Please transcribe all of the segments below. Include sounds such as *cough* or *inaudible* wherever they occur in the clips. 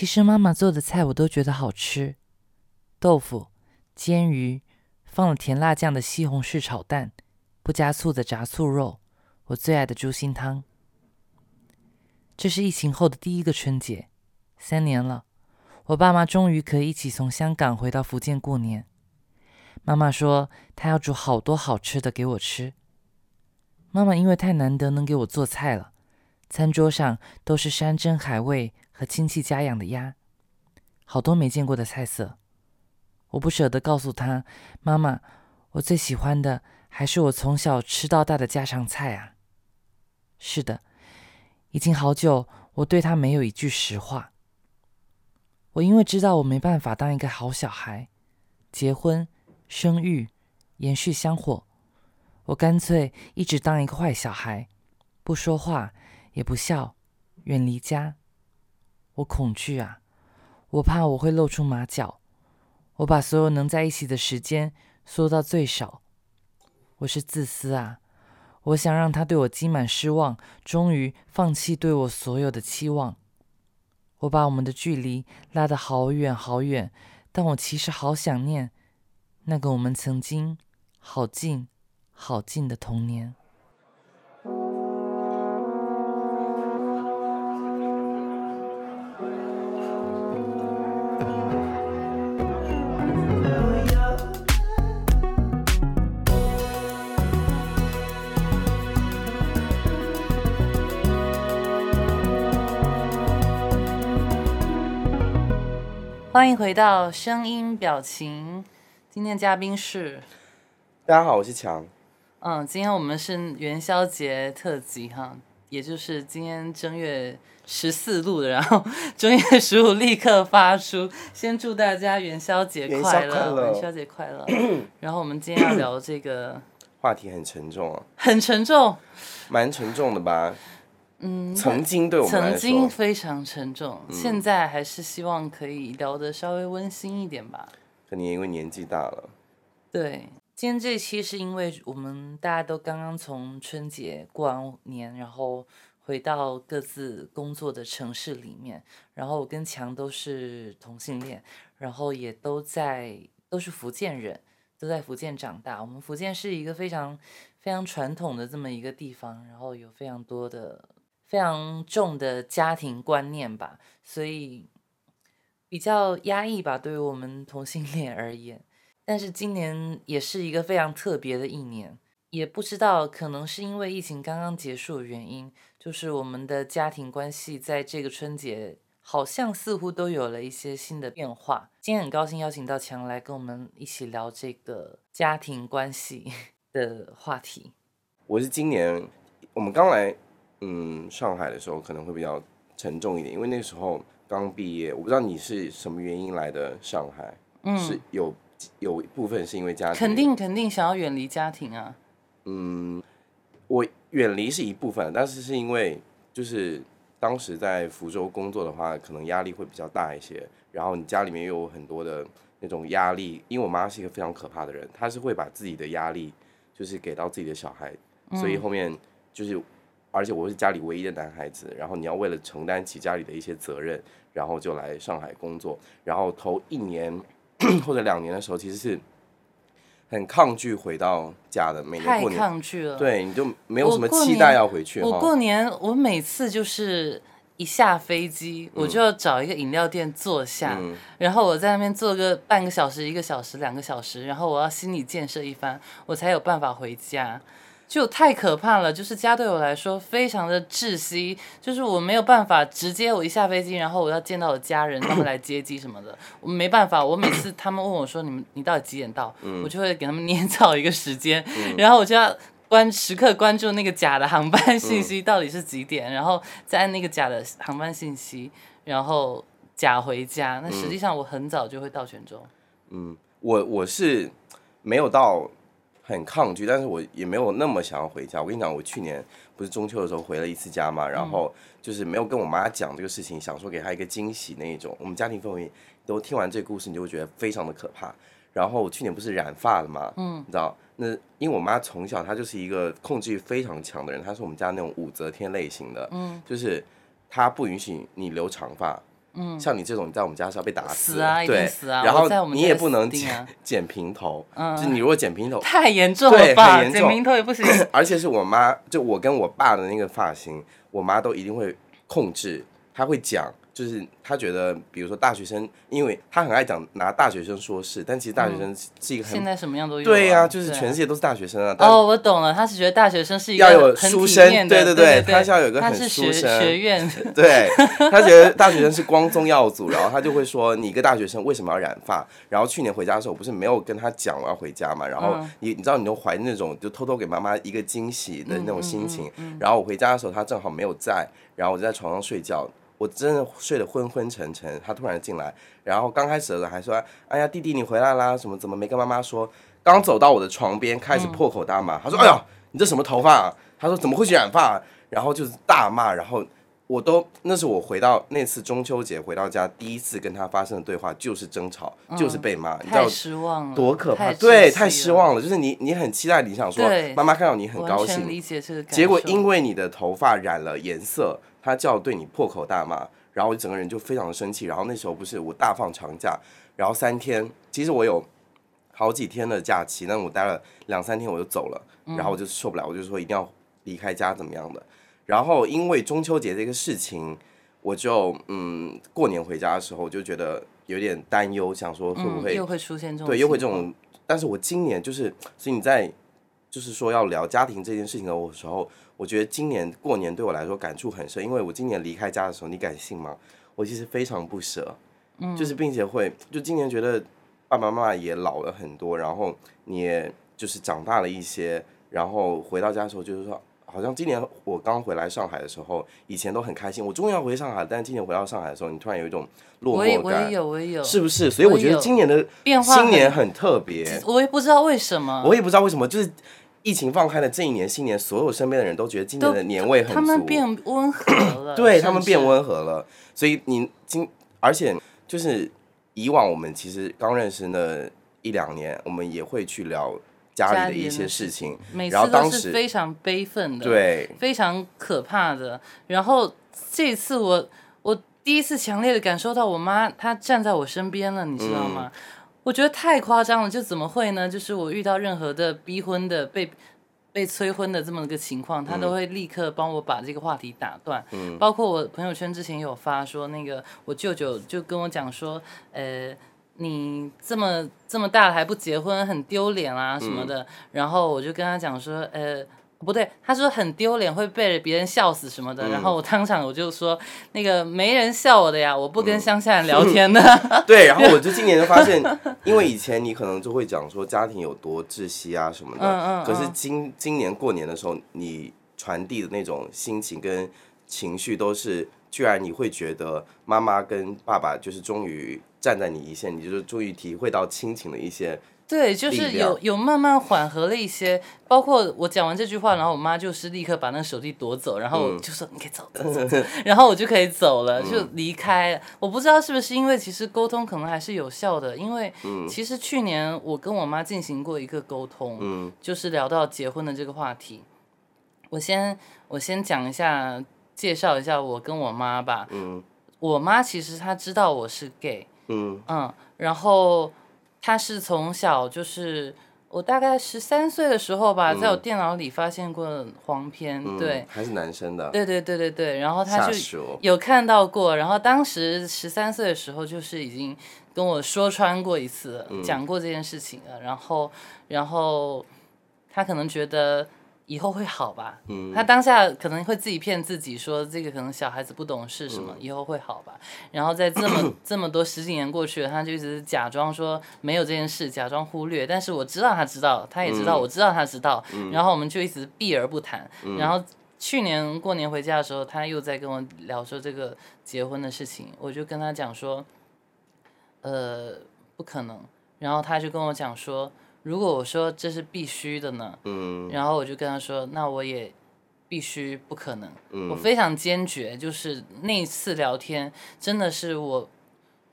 其实妈妈做的菜我都觉得好吃，豆腐、煎鱼，放了甜辣酱的西红柿炒蛋，不加醋的炸醋肉，我最爱的猪心汤。这是疫情后的第一个春节，三年了，我爸妈终于可以一起从香港回到福建过年。妈妈说她要煮好多好吃的给我吃。妈妈因为太难得能给我做菜了，餐桌上都是山珍海味和亲戚家养的鸭，好多没见过的菜色。我不舍得告诉他，妈妈，我最喜欢的还是我从小吃到大的家常菜啊。是的。已经好久，我对他没有一句实话。我因为知道我没办法当一个好小孩，结婚、生育、延续香火，我干脆一直当一个坏小孩，不说话，也不笑，远离家。我恐惧啊，我怕我会露出马脚。我把所有能在一起的时间缩到最少。我是自私啊。我想让他对我积满失望，终于放弃对我所有的期望。我把我们的距离拉得好远好远，但我其实好想念那个我们曾经好近好近的童年。欢迎回到声音表情，今天嘉宾是，大家好，我是强。嗯，今天我们是元宵节特辑哈，也就是今天正月十四录的，然后正月十五立刻发出。先祝大家元宵节快乐，元宵节快乐。*clears throat* 然后我们今天要聊这个话题很沉重啊，很沉重，蛮沉重的吧。嗯，曾经对我们曾经非常沉重，现在还是希望可以聊得稍微温馨一点吧。可能因为年纪大了。对，今天这期是因为我们大家都刚刚从春节过完年，然后回到各自工作的城市里面，然后我跟强都是同性恋，然后也都在都是福建人，都在福建长大。我们福建是一个非常非常传统的这么一个地方，然后有非常多的。非常重的家庭观念吧，所以比较压抑吧，对于我们同性恋而言。但是今年也是一个非常特别的一年，也不知道可能是因为疫情刚刚结束的原因，就是我们的家庭关系在这个春节好像似乎都有了一些新的变化。今天很高兴邀请到强来跟我们一起聊这个家庭关系 *laughs* 的话题。我是今年我们刚来。嗯，上海的时候可能会比较沉重一点，因为那个时候刚毕业。我不知道你是什么原因来的上海，嗯，是有有一部分是因为家庭，肯定肯定想要远离家庭啊。嗯，我远离是一部分，但是是因为就是当时在福州工作的话，可能压力会比较大一些。然后你家里面又有很多的那种压力，因为我妈是一个非常可怕的人，她是会把自己的压力就是给到自己的小孩，所以后面就是。而且我是家里唯一的男孩子，然后你要为了承担起家里的一些责任，然后就来上海工作。然后头一年 *clears throat* 或者两年的时候，其实是很抗拒回到家的。每年过年，太抗拒了。对，你就没有什么期待要回去。我过年，我每次就是一下飞机，我就要找一个饮料店坐下，然后我在那边坐个半个小时、一个小时、两个小时，然后我要心理建设一番，我才有办法回家。就太可怕了，就是家对我来说非常的窒息，就是我没有办法直接我一下飞机，然后我要见到我家人，他们来接机什么的，我没办法。我每次他们问我说你们你到底几点到，我就会给他们捏造一个时间，然后我就要关时刻关注那个假的航班信息到底是几点，然后再按那个假的航班信息，然后假回家。那实际上我很早就会到泉州。嗯，我我是没有到。很抗拒，但是我也没有那么想要回家。我跟你讲，我去年不是中秋的时候回了一次家嘛，然后就是没有跟我妈讲这个事情，想说给她一个惊喜那一种。我们家庭氛围都听完这个故事，你就会觉得非常的可怕。然后我去年不是染发了嘛，嗯，你知道，那因为我妈从小她就是一个控制欲非常强的人，她是我们家那种武则天类型的，嗯，就是她不允许你留长发，嗯，像你这种，你在我们家是要被打死，死啊，对，死啊！然后你也不能剪剪平头，嗯就你如果剪平头，*laughs* 太严重了吧？很严重剪平头也不行。*clears throat* 而且是我妈，就我跟我爸的那个发型，我妈都一定会控制，她会讲，就是他觉得，比如说大学生，因为他很爱讲拿大学生说事，但其实大学生是一个很、现在什么样都有、啊。对呀、就是全世界都是大学生啊，哦，我懂了，他是觉得大学生是一个要有很书生对对对对他是要有一个很他是学书生学院，对他觉得大学生是光宗耀祖，然后他就会说你一个大学生为什么要染发？然后去年回家的时候，我不是没有跟他讲我要回家嘛，然后嗯你你知道你就怀那种就偷偷给妈妈一个惊喜的那种心情，嗯然后我回家的时候他正好没有在，然后我就在床上睡觉。我真的睡得昏昏沉沉，他突然进来，然后刚开始的时候还说：“哎呀，弟弟你回来啦，什么怎么没跟妈妈说？”刚走到我的床边，开始破口大骂，他说：“哎呀，你这什么头发、啊？”他说：“怎么会去染发、然后就是大骂，然后我都那是我回到那次中秋节回到家第一次跟他发生的对话，就是争吵，就是被骂，你知道太失望了，多可怕？对，太失。望了。就是你你很期待，你想说妈妈看到你很高兴，理解这个。结果因为你的头发染了颜色，他就要对你破口大骂，然后我整个人就非常的生气。然后那时候不是我大放长假，然后三天，其实我有好几天的假期，但我待了两三天我就走了，嗯然后我就受不了，我就说一定要离开家怎么样的。然后因为中秋节这个事情，我就嗯过年回家的时候我就觉得有点担忧，想说会不会、嗯又会出现这种对，又会这种。但是我今年就是，所以你在就是说要聊家庭这件事情的时候，我觉得今年过年对我来说感触很深，因为我今年离开家的时候，你敢信吗？我其实非常不舍，嗯，就是并且会就今年觉得爸爸妈妈也老了很多，然后你也就是长大了一些，然后回到家的时候就是说。好像今年我刚回来上海的时候，以前都很开心，我终于要回上海。但是今年回到上海的时候，你突然有一种落寞感，我也有，我也有，是不是？所以我觉得今年的变化今年很很特别，我也不知道为什么，我也不知道为什么，就是疫情放开的这一年新年，所有身边的人都觉得今年的年味很足，他们变温和了，*clears throat* 对他们变温和了。所以你今，而且就是以往我们其实刚认识那一两年，我们也会去聊家里的一些事情，每次然后当都是时非常悲愤的，对，非常可怕的。然后这次我我第一次强烈的感受到我妈她站在我身边了，你知道吗？嗯我觉得太夸张了，就怎么会呢？就是我遇到任何的逼婚的被。被催婚的这么个情况，他都会立刻帮我把这个话题打断。嗯包括我朋友圈之前有发说，那个我舅舅就跟我讲说，呃，你这么这么大了还不结婚，很丢脸啊什么的。然后我就跟他讲说，呃，不对，他说很丢脸，会被别人笑死什么的。然后我当场我就说，那个没人笑我的呀，我不跟乡下人聊天的。*laughs* 对，然后我就今年就发现，因为以前你可能就会讲说家庭有多窒息啊什么的，嗯嗯可是嗯今今年过年的时候，你传递的那种心情跟情绪都是，居然你会觉得妈妈跟爸爸就是终于站在你一线，你就是终于体会到亲情的一些，对，就是有有慢慢缓和了一些，包括我讲完这句话，然后我妈就是立刻把那个手机夺走，然后就说、你可以走走走走，然后我就可以走了，就离开。了。我不知道是不是因为其实沟通可能还是有效的，因为其实去年我跟我妈进行过一个沟通，嗯。就是聊到结婚的这个话题。我先我先讲一下，介绍一下我跟我妈吧。嗯。我妈其实她知道我是 gay，嗯。嗯，然后他是从小就是我大概十三岁的时候吧，在我电脑里发现过黄片，嗯，对，还是男生的，对对对对对，然后他就有看到过，然后当时十三岁的时候，就是已经跟我说穿过一次了，讲过这件事情了，然后然后他可能觉得。以后会好吧？嗯他当下可能会自己骗自己说，这个可能小孩子不懂事什么，以后会好吧。然后在这么 *coughs* 这么多十几年过去了，他就一直假装说没有这件事，假装忽略。但是我知道他知道，他也知道，我知道他知道。然后我们就一直避而不谈。然后去年过年回家的时候，他又在跟我聊说这个结婚的事情，我就跟他讲说，呃，不可能。然后他就跟我讲说，如果我说这是必须的呢？嗯然后我就跟他说，那我也必须不可能。嗯我非常坚决，就是那一次聊天真的是我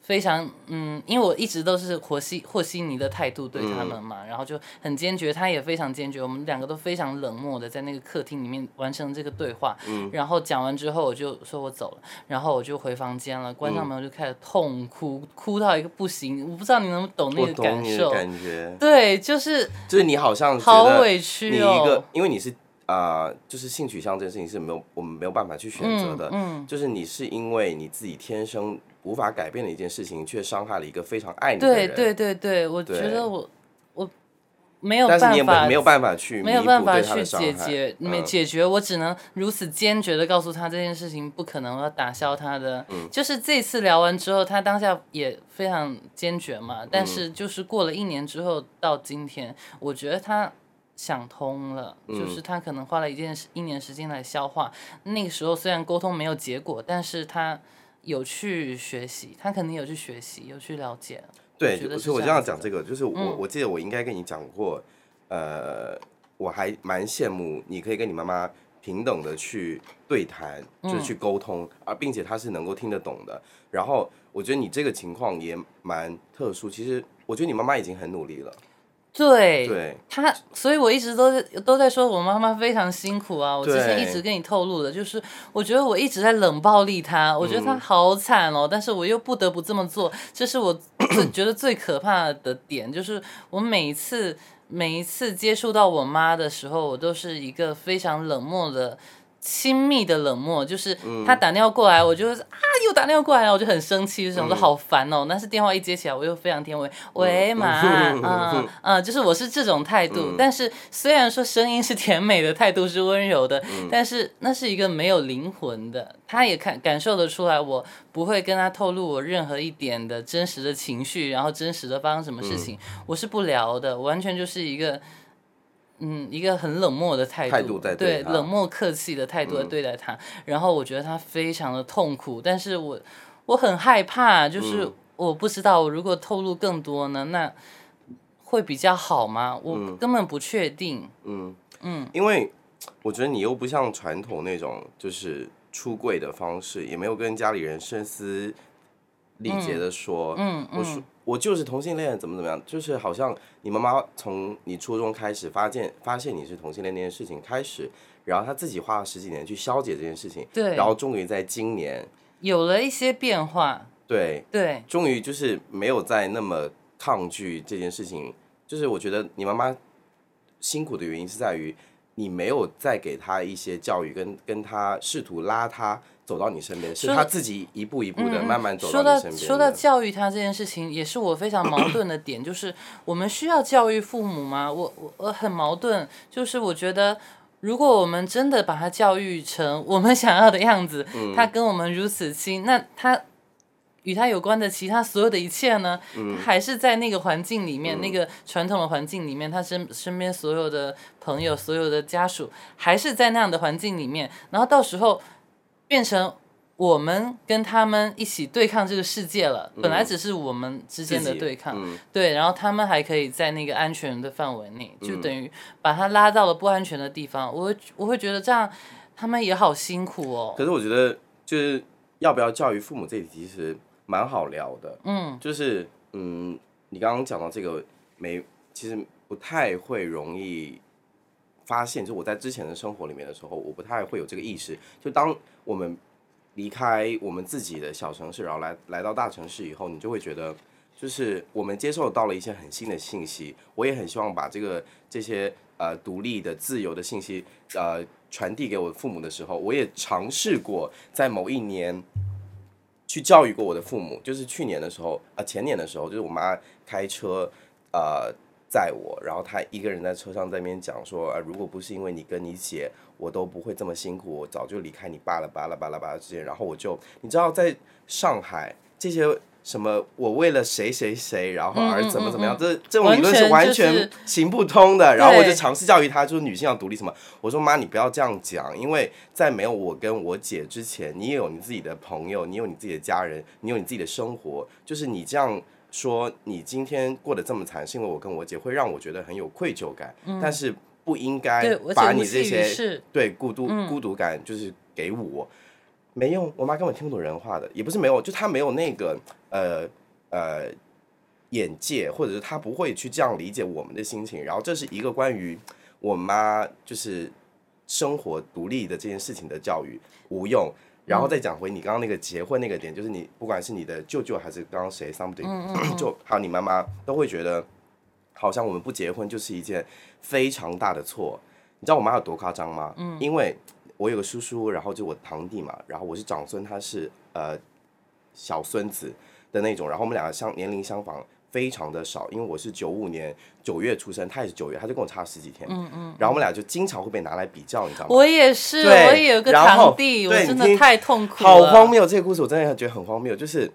非常嗯，因为我一直都是和稀和稀泥的态度对他嗯们嘛，然后就很坚决，他也非常坚决，我们两个都非常冷漠的在那个客厅里面完成这个对话。嗯然后讲完之后，我就说我走了，然后我就回房间了，关上嗯门我就开始痛哭，哭到一个不行。我不知道你能不能懂那个感受？感觉，对，就是就是你好像好委屈你一哦。个，因为你是啊、呃就是性取向这件事情是没有我们没有办法去选择的，嗯嗯就是你是因为你自己天生无法改变的一件事情，却伤害了一个非常爱你的人，对对对对，我觉得我我没有但是你也办法没没有办法去没有办法去解决，没嗯解决，我只能如此坚决的告诉他这件事情不可能，我要打消他的。嗯就是这次聊完之后，他当下也非常坚决嘛，但嗯是就是过了一年之后到今天，我觉得他。想通了，嗯就是他可能花了一件事一年时间来消化。那个时候虽然沟通没有结果，但是他有去学习，他肯定有去学习，有去了解。对，觉得就是是我这样这样子的讲这个，就是我、嗯我记得我应该跟你讲过，呃，我还蛮羡慕你可以跟你妈妈平等的去对谈，嗯就是去沟通，而并且她是能够听得懂的。然后我觉得你这个情况也蛮特殊，其实我觉得你妈妈已经很努力了，对，对，他，所以我一直都在都在说我妈妈非常辛苦啊。我之前一直跟你透露的，就是我觉得我一直在冷暴力她，我觉得她嗯好惨哦，但是我又不得不这么做，这是我觉得最可怕的点，就是我每一次每一次接触到我妈的时候，我都是一个非常冷漠的。亲密的冷漠，就是他打电话过来，我就是啊又打电话过来了，我就很生气，就想说嗯好烦哦。但是电话一接起来，我又非常甜美，喂妈，嗯嗯，就是我是这种态度。嗯但是虽然说声音是甜美的，态度是温柔的，嗯但是那是一个没有灵魂的。他也看感受得出来，我不会跟他透露我任何一点的真实的情绪，然后真实的发生什么事情，嗯我是不聊的，完全就是一个。嗯，一个很冷漠的态度，态度在对冷漠客气的态度对待他，然后我觉得他非常的痛苦，但是我我很害怕，就是嗯。我不知道我如果透露更多呢，那会比较好吗？我根本不确定。嗯嗯，因为我觉得你又不像传统那种就是出柜的方式，也没有跟家里人声嘶力竭的说，嗯我说我就是同性恋，怎么怎么样，就是好像你妈妈从你初中开始发现发现你是同性恋这件事情开始，然后她自己花了十几年去消解这件事情，对然后终于在今年，有了一些变化，对，对，终于就是没有再那么抗拒这件事情。就是我觉得你妈妈辛苦的原因是在于你没有再给他一些教育，跟跟他试图拉他走到你身边，是他自己一步一步的嗯慢慢走说到你身边的。说到教育他这件事情，也是我非常矛盾的点，就是我们需要教育父母吗？我我我很矛盾，就是我觉得。如果我们真的把他教育成我们想要的样子，嗯他跟我们如此亲，那他与他有关的其他所有的一切呢？嗯他还是在那个环境里面，那个传统的环境里面，他身身边所有的朋友、所有的家属，还是在那样的环境里面，然后到时候变成我们跟他们一起对抗这个世界了。本来只是我们之间的对抗，嗯对，然后他们还可以在那个安全的范围内，就等于把他拉到了不安全的地方。我会我会觉得这样他们也好辛苦哦。可是我觉得就是要不要教育父母这一题其实蛮好聊的，嗯就是嗯，你刚刚讲到这个没，其实不太会容易发现，就我在之前的生活里面的时候，我不太会有这个意识。就当我们离开我们自己的小城市，然后来来到大城市以后，你就会觉得，就是我们接受到了一些很新的信息，我也很希望把这个这些呃独立的、自由的信息呃传递给我父母的时候，我也尝试过在某一年。去教育过我的父母，就是去年的时候，啊、前年的时候，就是我妈开车，呃，载我，然后她一个人在车上在那边讲说，呃，如果不是因为你跟你姐，我都不会这么辛苦，我早就离开你爸了，巴拉巴拉巴拉之间，然后我就，你知道，在上海这些什么，我为了谁谁谁，然后而怎么怎么样，嗯嗯这这种理论是完完全行不通的。然后我就尝试教育她，就是女性要独立什么。我说妈，你不要这样讲，因为在没有我跟我姐之前，你也有你自己的朋友，你有你自己的家人，你有你自己的生活。就是你这样说，你今天过得这么惨，是因为我跟我姐，会让我觉得很有愧疚感。但是不应该把你这些。对孤独、嗯孤独感就是给我。没用，我妈根本听不懂人话的，也不是没有，就她没有那个呃呃眼界，或者是他不会去这样理解我们的心情。然后这是一个关于我妈就是生活独立的这件事情的教育无用。然后再讲回你刚刚那个结婚那个点，就是你不管是你的舅舅还是刚刚谁 somebody，就还有你妈妈都会觉得，好像我们不结婚就是一件非常大的错。你知道我妈有多夸张吗？嗯，因为我有个叔叔，然后就我堂弟嘛，然后我是长孙，他是呃小孙子的那种，然后我们两个相年龄相仿。非常的少，因为我是九五年九月出生，他也是九月，他就跟我差十几天。嗯嗯。然后我们俩就经常会被拿来比较，你知道吗？我也是，我也有个堂弟，我真的太痛苦了。好荒谬，这个故事我真的觉得很荒谬。就是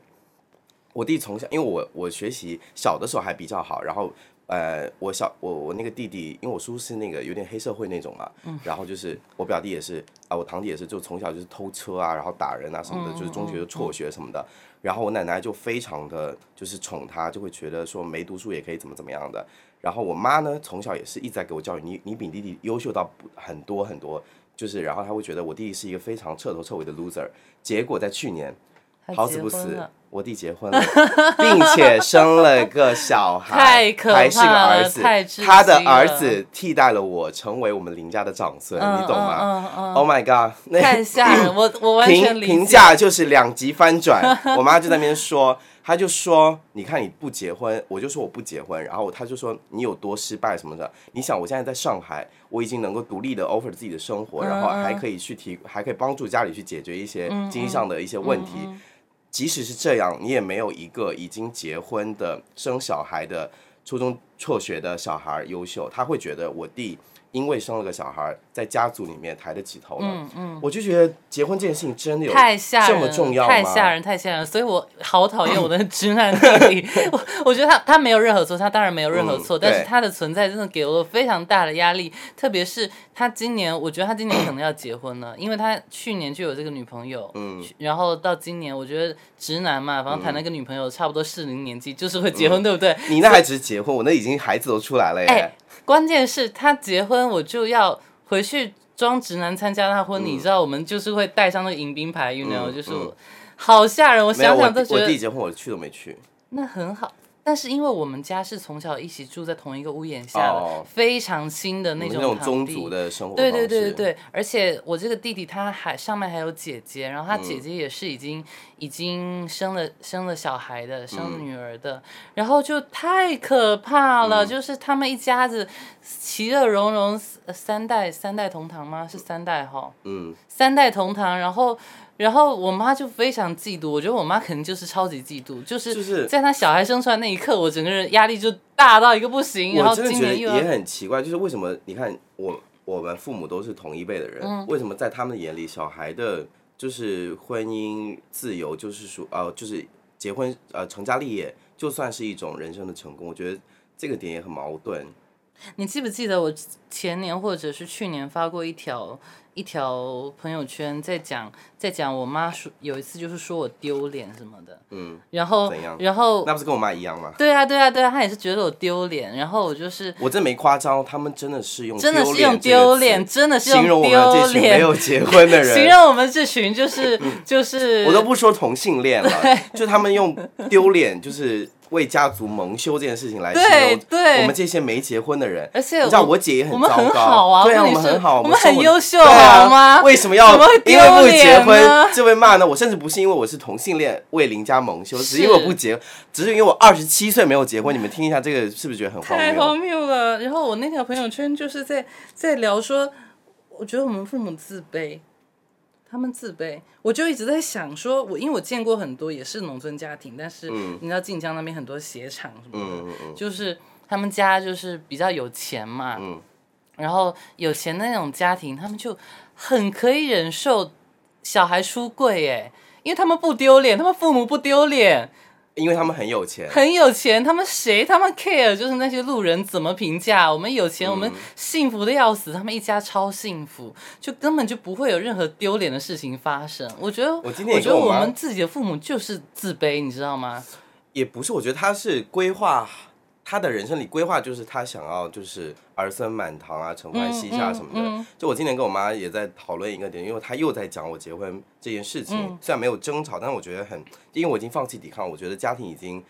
我弟从小，因为我我学习小的时候还比较好，然后呃，我小我我那个弟弟，因为我叔是那个有点黑社会那种嘛，嗯。然后就是我表弟也是啊，我堂弟也是，就从小就是偷车啊，然后打人啊什么的，就是中学就辍学什么的。然后我奶奶就非常的就是宠他，就会觉得说没读书也可以怎么怎么样的。然后我妈呢，从小也是一直在给我教育，你你比弟弟优秀到很多很多，就是然后她会觉得我弟弟是一个非常彻头彻尾的 loser。结果在去年。好死不死，我弟结婚了，并且生了个小孩，*laughs* 还是个儿子。他的儿子替代了我，成为我们林家的长孙，你懂吗？Oh my god，太吓人！我我完全评评价就是两极翻转。*laughs* 我妈就在那边说，他就说，你看你不结婚，我就说我不结婚，然后他就说你有多失败什么的。你想，我现在在上海，我已经能够独立的 offer 自己的生活，然后还可以去提，还可以帮助家里去解决一些经济上的一些问题。即使是这样，你也没有一个已经结婚的、生小孩的、初中辍学的小孩优秀。他会觉得我弟。因为生了个小孩，在家族里面抬得起头了。嗯嗯，我就觉得结婚这件事情真的有太吓人，这么重要吗？太吓人，太吓人。所以我好讨厌我的直男弟弟。*laughs* 我我觉得他他没有任何错，他当然没有任何错，但是他的存在真的给我非常大的压力。特别是他今年，我觉得他今年可能要结婚了，因为他去年就有这个女朋友。嗯，然后到今年，我觉得直男嘛，反正谈了个女朋友差不多适龄年纪，就是会结婚，对不对？你那还只是结婚，我那已经孩子都出来了耶。关键是他结婚，我就要回去装直男参加他婚礼，你知道，我们就是会带上那个迎宾牌，you know，就是好吓人。我想想都觉得。我弟结婚，我去都没去。那很好。但是因为我们家是从小一起住在同一个屋檐下的，非常亲的那种那种宗族的生活对对对对对，而且我这个弟弟他还上面还有姐姐，然后他姐姐也是已经已经生了生了小孩的，生女儿的，然后就太可怕了，就是他们一家子其乐融融，三代三代同堂吗？是三代哈，嗯，三代同堂，然后。然后我妈就非常嫉妒，我觉得我妈肯定就是超级嫉妒，就是在她小孩生出来那一刻，我整个人压力就大到一个不行。然后今年又也很奇怪，就是为什么你看我我们父母都是同一辈的人，为什么在他们眼里，小孩的就是婚姻自由，就是说呃，就是结婚呃成家立业，就算是一种人生的成功。我觉得这个点也很矛盾。你记不记得我前年或者是去年发过一条？一条朋友圈在讲，在讲我妈说有一次就是说我丢脸什么的，嗯，然后怎样？然后那不是跟我妈一样吗？对啊，对啊，对啊，她也是觉得我丢脸，然后我就是我真没夸张，他们真的是用真的是用丢脸，真的是用丢脸，没有结婚的人，*laughs* 形容我们这群就是 *laughs* 就是我都不说同性恋了，就他们用丢脸就是。为家族蒙羞这件事情来形容我们这些没结婚的人，而且你知道我姐也很糟糕，对啊，我们很好，我们很优秀，好吗？为什么要因为不结婚就被骂呢？我甚至不是因为我是同性恋为邻家蒙羞，只是因为我不结，只是因为我二十七岁没有结婚。你们听一下，这个是不是觉得很荒谬？太荒谬了。然后我那条朋友圈就是在在聊说，我觉得我们父母自卑。他们自卑，我就一直在想说，我因为我见过很多也是农村家庭，但是你知道晋江那边很多鞋厂什么的，就是他们家就是比较有钱嘛，然后有钱的那种家庭，他们就很可以忍受小孩出柜，哎，因为他们不丢脸，他们父母不丢脸。因为他们很有钱，很有钱，他们谁他们 care 就是那些路人怎么评价我们有钱，我们幸福的要死，他们一家超幸福，就根本就不会有任何丢脸的事情发生。我觉得，我今天我觉得我们自己的父母就是自卑，你知道吗？也不是，我觉得他是规划他的人生里规划就是他想要就是儿孙满堂啊，承欢膝下什么的。嗯嗯嗯就我今年跟我妈也在讨论一个点，因为她又在讲我结婚这件事情，嗯虽然没有争吵，但是我觉得很，因为我已经放弃抵抗，我觉得家庭已经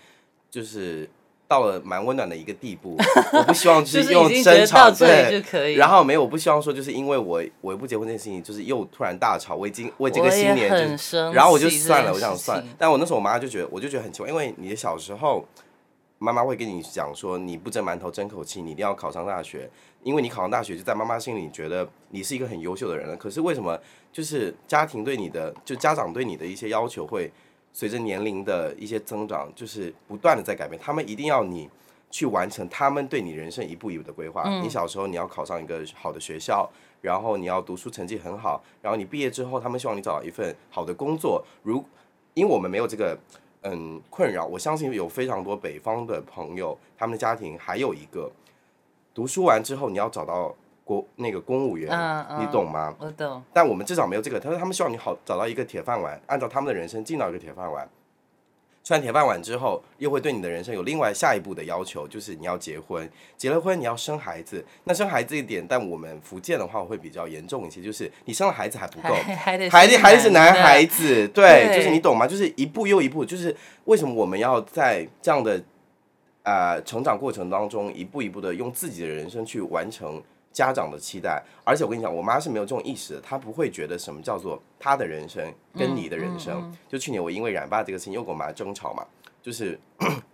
就是到了蛮温暖的一个地步，*laughs* 我不希望就是是用争吵对就可以。然后没有，我不希望说就是因为我我不结婚这件事情，就是又突然大吵，我已经为这个新年就然后我就算了，我想。算但我那时候我妈就觉得，我就觉得很奇怪，因为你的小时候，妈妈会跟你讲说，你不蒸馒头争口气，你一定要考上大学，因为你考上大学，就在妈妈心里觉得你是一个很优秀的人了。可是为什么就是家庭对你的，就家长对你的一些要求会随着年龄的一些增长，就是不断的在改变，他们一定要你。去完成他们对你人生一步一步的规划。你小时候你要考上一个好的学校，然后你要读书成绩很好，然后你毕业之后，他们希望你找到一份好的工作。如因为我们没有这个嗯困扰，我相信有非常多北方的朋友，他们的家庭还有一个读书完之后你要找到国那个公务员，嗯嗯你懂吗？我懂，但我们至少没有这个，他说他们希望你好找到一个铁饭碗，按照他们的人生进到一个铁饭碗。吃完铁饭碗之后，又会对你的人生有另外下一步的要求，就是你要结婚，结了婚你要生孩子。那生孩子一点，但我们福建的话会比较严重一些，就是你生了孩子还不够，还 *laughs* 还得孩子生还是男孩子，对，对就是你懂吗？就是一步又一步，就是为什么我们要在这样的呃成长过程当中，一步一步的用自己的人生去完成家长的期待。而且我跟你讲，我妈是没有这种意识的，她不会觉得什么叫做她的人生跟你的人生。就去年我因为染发这个事情又跟我妈争吵嘛，就是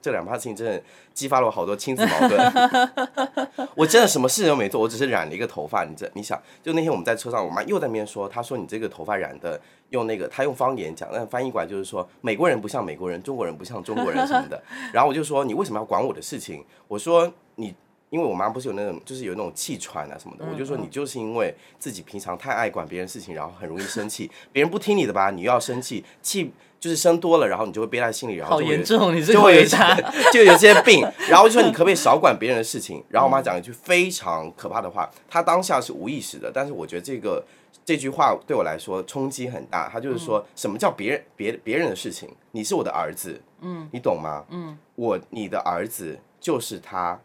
这两发事情真的激发了我好多亲子矛盾。*laughs* 我真的什么事都没做，我只是染了一个头发。你这你想，就那天我们在车上，我妈又在那边说，她说你这个头发染的用那个，她用方言讲，但翻译过来就是说美国人不像美国人，中国人不像中国人什么的。然后我就说你为什么要管我的事情？我说你。因为我妈不是有那种，就是有那种气喘啊什么的，我就说你就是因为自己平常太爱管别人事情，然后很容易生气，别人不听你的吧，你又要生气，气就是生多了，然后你就会憋在心里，然后严重，你这就会有一些。*laughs* 就有些病，*laughs* 然后就说你可不可以少管别人的事情？然后我妈讲一句非常可怕的话，她当下是无意识的，但是我觉得这个这句话对我来说冲击很大。她就是说什么叫别人别别人的事情？你是我的儿子，嗯，你懂吗？嗯，我你的儿子就是他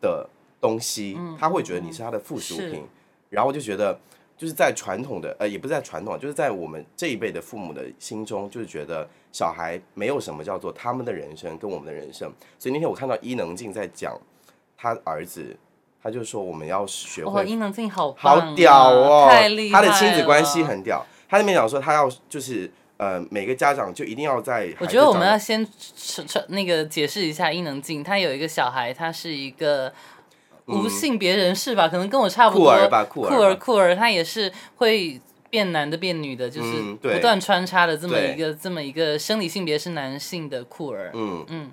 的东西，他会觉得你是他的附属是品，然后我就觉得。就是在传统的呃，也不是在传统，就是在我们这一辈的父母的心中，就是觉得小孩没有什么叫做他们的人生跟我们的人生。所以那天我看到伊能静在讲他儿子，他就说我们要学，会伊能静好好屌哦，他的亲子关系很屌。他那边讲说他要就是呃每个家长就一定要在，我觉得我们要先那个解释一下伊能静，她有一个小孩，他是一个无性别人士吧，可能跟我差不多。酷儿吧酷儿酷儿酷儿，他也是会变男的变女的，就是不断穿插的这么一个这么一个生理性别是男性的酷儿。嗯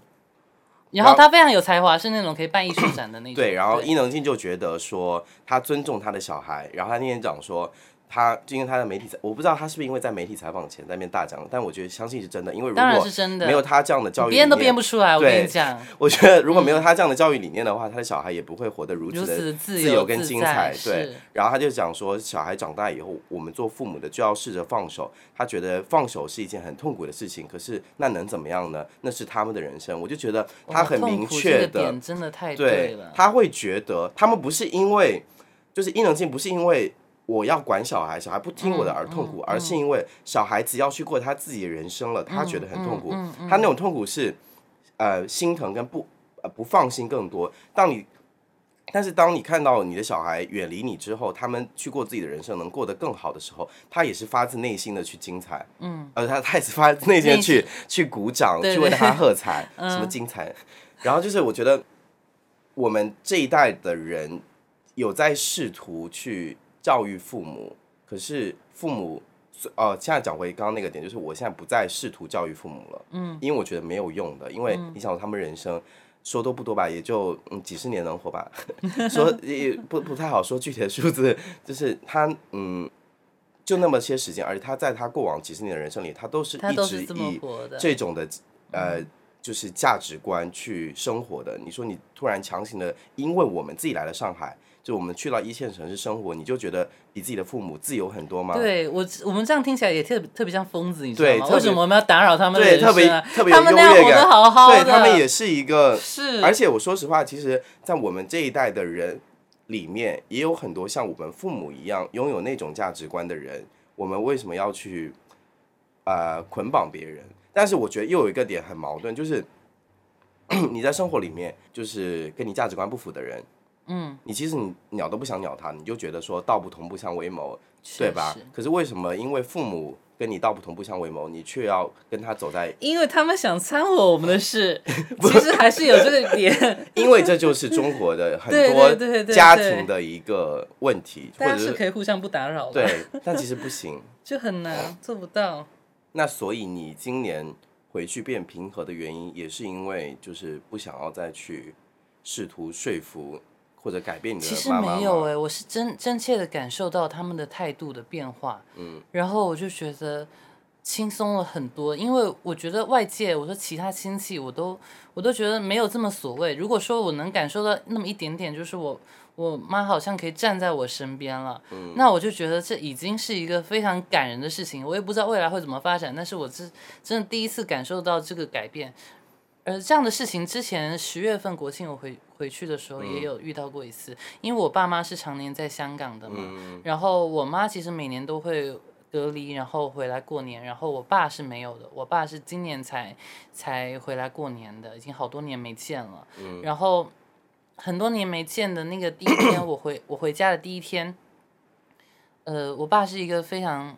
然后他非常有才华，是那种可以办艺术展的那种。对，然后伊能静就觉得说他尊重他的小孩，然后他那天讲说。他就因为他在媒体采，我不知道他是不是因为在媒体采访前在那边大讲，但我觉得相信是真的，因为如果是真的没有他这样的教育理编都念编不出来。我跟对你讲，我觉得如果没有他这样的教育理念的话，他的小孩也不会活得如如此此的的自由跟精彩。对，然后他就讲说，小孩长大以后，我们做父母的就要试着放手。他觉得放手是一件很痛苦的事情，可是那能怎么样呢？那是他们的人生。我就觉得他很明确的真的太对了，。他会觉得他们不是因为，就是伊能静不是因为我要管小孩，小孩不听我的而痛嗯苦，而是因为小孩子要去过他自己的人生了，他觉得很痛苦。嗯他那种痛苦是，呃，心疼跟不呃不放心更多。当你但是当你看到你的小孩远离你之后，他们去过自己的人生，能过得更好的时候，他也是发自内心的去精彩，嗯，呃，他他也是发自内心的去去鼓掌，对对。去为他喝彩，*laughs* 什么精彩。然后就是我觉得我们这一代的人有在试图去教育父母，可是父母。哦，现在讲回刚刚那个点，就是我现在不再试图教育父母了，嗯，因为我觉得没有用的，因为你想他们人生说多不多吧，也就嗯几十年能活吧，*laughs* 说也不不太好说具体的数字，就是他嗯就那么些时间，而且他在他过往几十年的人生里，他都是一直以。这种的呃就是价值观去生活的。你说你突然强行的，因为我们自己来了上海，就我们去到一线城市生活，你就觉得比自己的父母自由很多吗？对我，我们这样听起来也特别特别像疯子，你知道吗？对为什么我们要打扰他们的对，人特别？特别有优越感，好好，对他们也是一个是，而且我说实话，其实，在我们这一代的人里面，也有很多像我们父母一样拥有那种价值观的人。我们为什么要去呃捆绑别人？但是我觉得又有一个点很矛盾，就是 *clears throat* 你在生活里面，就是跟你价值观不符的人，嗯，你其实你鸟都不想鸟他，你就觉得说道不同不相为谋，对吧？可是为什么因为父母跟你道不同不相为谋，你却要跟他走在因为他们想掺和我们的事，*laughs* 其实还是有这个点，因为这就是中国的 *laughs* 很多家庭的一个问题，或者是是可以互相不打扰，，对，但其实不行。*laughs* 就很难做不到。那所以你今年回去变平和的原因，也是因为就是不想要再去试图说服或者改变你的其实妈妈吗没有哎、我是真真切的感受到他们的态度的变化，嗯，然后我就觉得轻松了很多，因为我觉得外界，我说其他亲戚，我都我都觉得没有这么所谓。如果说我能感受到那么一点点，就是我我妈好像可以站在我身边了，嗯那我就觉得这已经是一个非常感人的事情。我也不知道未来会怎么发展，但是我这真的第一次感受到这个改变。呃，这样的事情之前十月份国庆我回回去的时候也有遇到过一次，因为我爸妈是常年在香港的嘛，嗯。然后我妈其实每年都会隔离，然后回来过年，然后我爸是没有的，我爸是今年才才回来过年的，已经好多年没见了，嗯。然后很多年没见的那个第一天，我回我回家的第一天，呃，我爸是一个非常。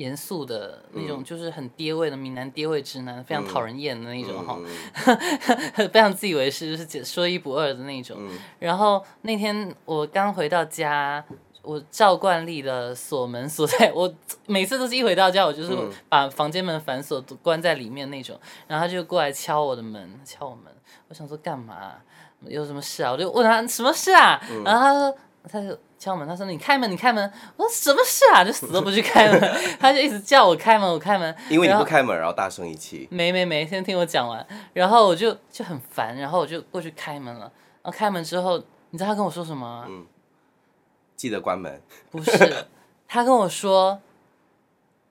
严肃的那种，就是很爹味的闽南爹味直男，非常讨人厌的那种哈。嗯 *laughs* 非常自以为是，就是说一不二的那种。嗯然后那天我刚回到家，我照惯例的锁门锁在，我每次都是一回到家，我就是嗯把房间门反锁关在里面那种。然后他就过来敲我的门，敲我门。我想说干嘛？有什么事啊？我就问他什么事啊？嗯然后他说，他就敲门，他说你开门，你开门。我说什么事啊？就死都不去开门，*laughs* 他就一直叫我开门，我开门。因为你不开门，然后大声一气，没没没，先听我讲完。然后我就就很烦，然后我就过去开门了。然后开门之后，你知道他跟我说什么吗？嗯记得关门。不是，*laughs* 他跟我说，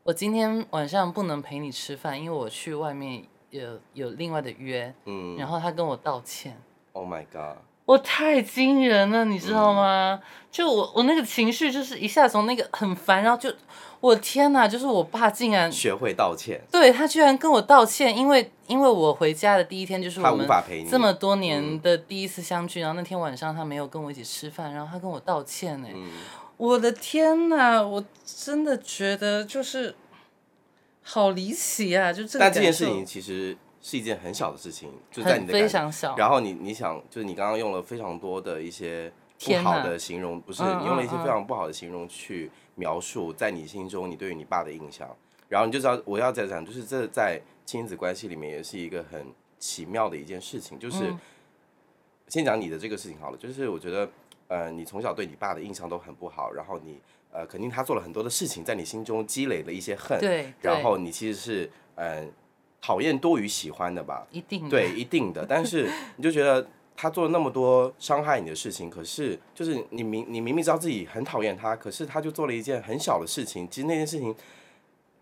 我今天晚上不能陪你吃饭，因为我去外面有有另外的约。嗯然后他跟我道歉，，Oh my god，我太惊人了，你知道吗？就我我那个情绪就是一下从那个很烦，然后就我天哪，就是我爸竟然学会道歉，对他居然跟我道歉，因为因为我回家的第一天就是我们这么多年的第一次相聚，然后那天晚上他没有跟我一起吃饭，然后他跟我道歉哎，嗯我的天呐，我真的觉得就是好离奇啊！就这个但这件事情其实是一件很小的事情，就在你的感常小，然后你你想，就是你刚刚用了非常多的一些不好的形容，不是嗯你用了一些非常不好的形容去描述在你心中你对于你爸的印象，然后你就知道我要再讲，就是这在亲子关系里面也是一个很奇妙的一件事情，就是、嗯。先讲你的这个事情好了，就是我觉得呃你从小对你爸的印象都很不好，然后你呃肯定他做了很多的事情，在你心中积累了一些恨，对，对。然后你其实是嗯、呃讨厌多于喜欢的吧，一定对，一定的。但是 *laughs* 你就觉得他做了那么多伤害你的事情，可是就是你明你明明知道自己很讨厌他，可是他就做了一件很小的事情，其实那件事情